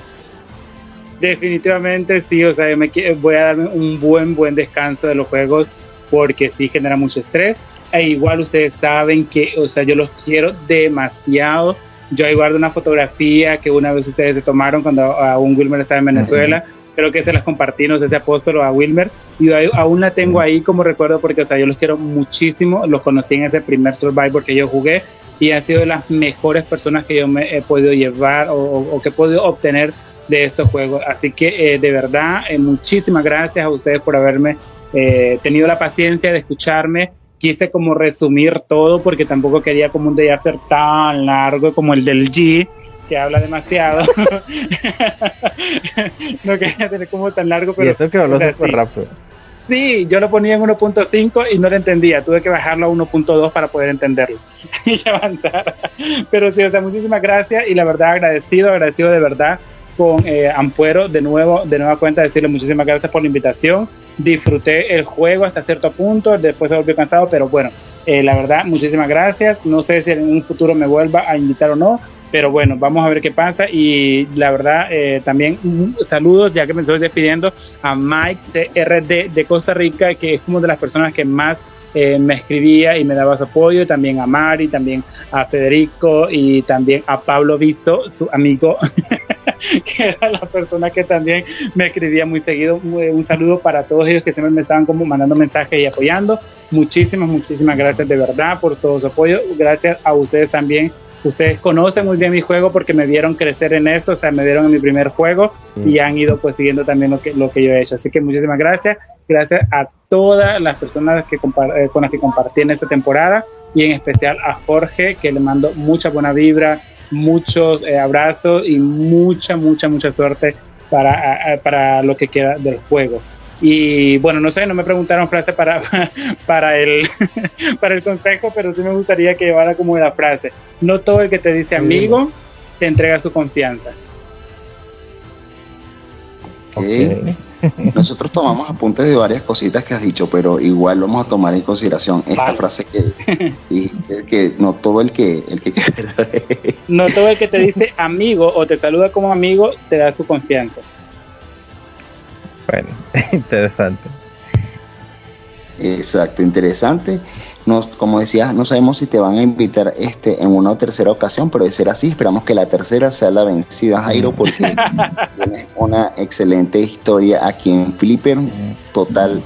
Definitivamente sí, o sea, yo me voy a darme un buen, buen descanso de los juegos porque sí genera mucho estrés e igual ustedes saben que, o sea, yo los quiero demasiado. Yo ahí guardo una fotografía que una vez ustedes se tomaron cuando aún Wilmer estaba en Venezuela. Creo que se las sé si apóstol a Wilmer. Y aún la tengo ahí como recuerdo porque, o sea, yo los quiero muchísimo. Los conocí en ese primer Survivor que yo jugué y han sido las mejores personas que yo me he podido llevar o, que he podido obtener de estos juegos. Así que, eh, de verdad, eh, muchísimas gracias a ustedes por haberme eh, tenido la paciencia de escucharme quise como resumir todo porque tampoco quería como un day ser tan largo como el del G que habla demasiado. no quería tener como tan largo, pero... Y eso que habló súper rápido. Sí, yo lo ponía en 1.5 y no lo entendía. Tuve que bajarlo a 1.2 para poder entenderlo y avanzar. Pero sí, o sea, muchísimas gracias y la verdad agradecido, agradecido de verdad con eh, Ampuero de nuevo, de nueva cuenta, decirle muchísimas gracias por la invitación. Disfruté el juego hasta cierto punto, después se volvió cansado, pero bueno, eh, la verdad, muchísimas gracias. No sé si en un futuro me vuelva a invitar o no, pero bueno, vamos a ver qué pasa. Y la verdad, eh, también saludos, ya que me estoy despidiendo, a Mike CRD de Costa Rica, que es como de las personas que más me escribía y me daba su apoyo, también a Mari, también a Federico y también a Pablo Visto, su amigo que era la persona que también me escribía muy seguido. Un saludo para todos ellos que siempre me estaban como mandando mensajes y apoyando. Muchísimas, muchísimas gracias de verdad por todo su apoyo. Gracias a ustedes también. Ustedes conocen muy bien mi juego porque me vieron crecer en eso, o sea, me vieron en mi primer juego y han ido pues siguiendo también lo que, lo que yo he hecho. Así que muchísimas gracias. Gracias a todas las personas que eh, con las que compartí en esta temporada y en especial a Jorge, que le mando mucha buena vibra, muchos eh, abrazos y mucha, mucha, mucha suerte para, para lo que queda del juego. Y bueno, no sé, no me preguntaron frase para, para, el, para el consejo, pero sí me gustaría que llevara como la frase. No todo el que te dice amigo te entrega su confianza. Okay. Nosotros tomamos apuntes de varias cositas que has dicho, pero igual vamos a tomar en consideración esta frase que que no todo el que el que no todo el que te dice amigo o te saluda como amigo te da su confianza. Bueno, interesante. Exacto, interesante como decías, no sabemos si te van a invitar este en una tercera ocasión, pero de ser así, esperamos que la tercera sea la vencida, Jairo, mm. porque tienes una excelente historia aquí en Flipper, total.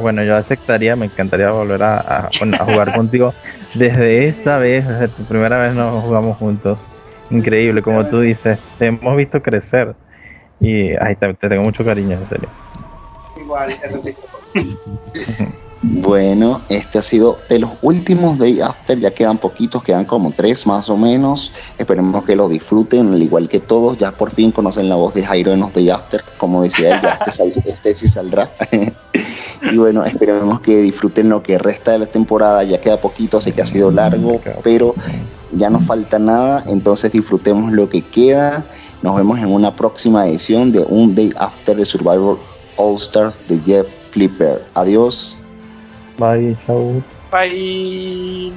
bueno, yo aceptaría, me encantaría volver a, jugar contigo. Desde esa vez, desde tu primera vez nos jugamos juntos. Increíble, como tú dices, te hemos visto crecer y ay, te, te tengo mucho cariño, en serio. Igual, Bueno, este ha sido de los últimos Day After, ya quedan poquitos, quedan como tres más o menos. Esperemos que los disfruten, al igual que todos. Ya por fin conocen la voz de Jairo en los Day After, como decía él, ya este, este sí saldrá. y bueno, esperemos que disfruten lo que resta de la temporada. Ya queda poquito, sé que ha sido largo, pero ya no falta nada. Entonces disfrutemos lo que queda. Nos vemos en una próxima edición de un Day After de Survivor All Star de Jeff Flipper. Adiós. Bye, chao. Bye.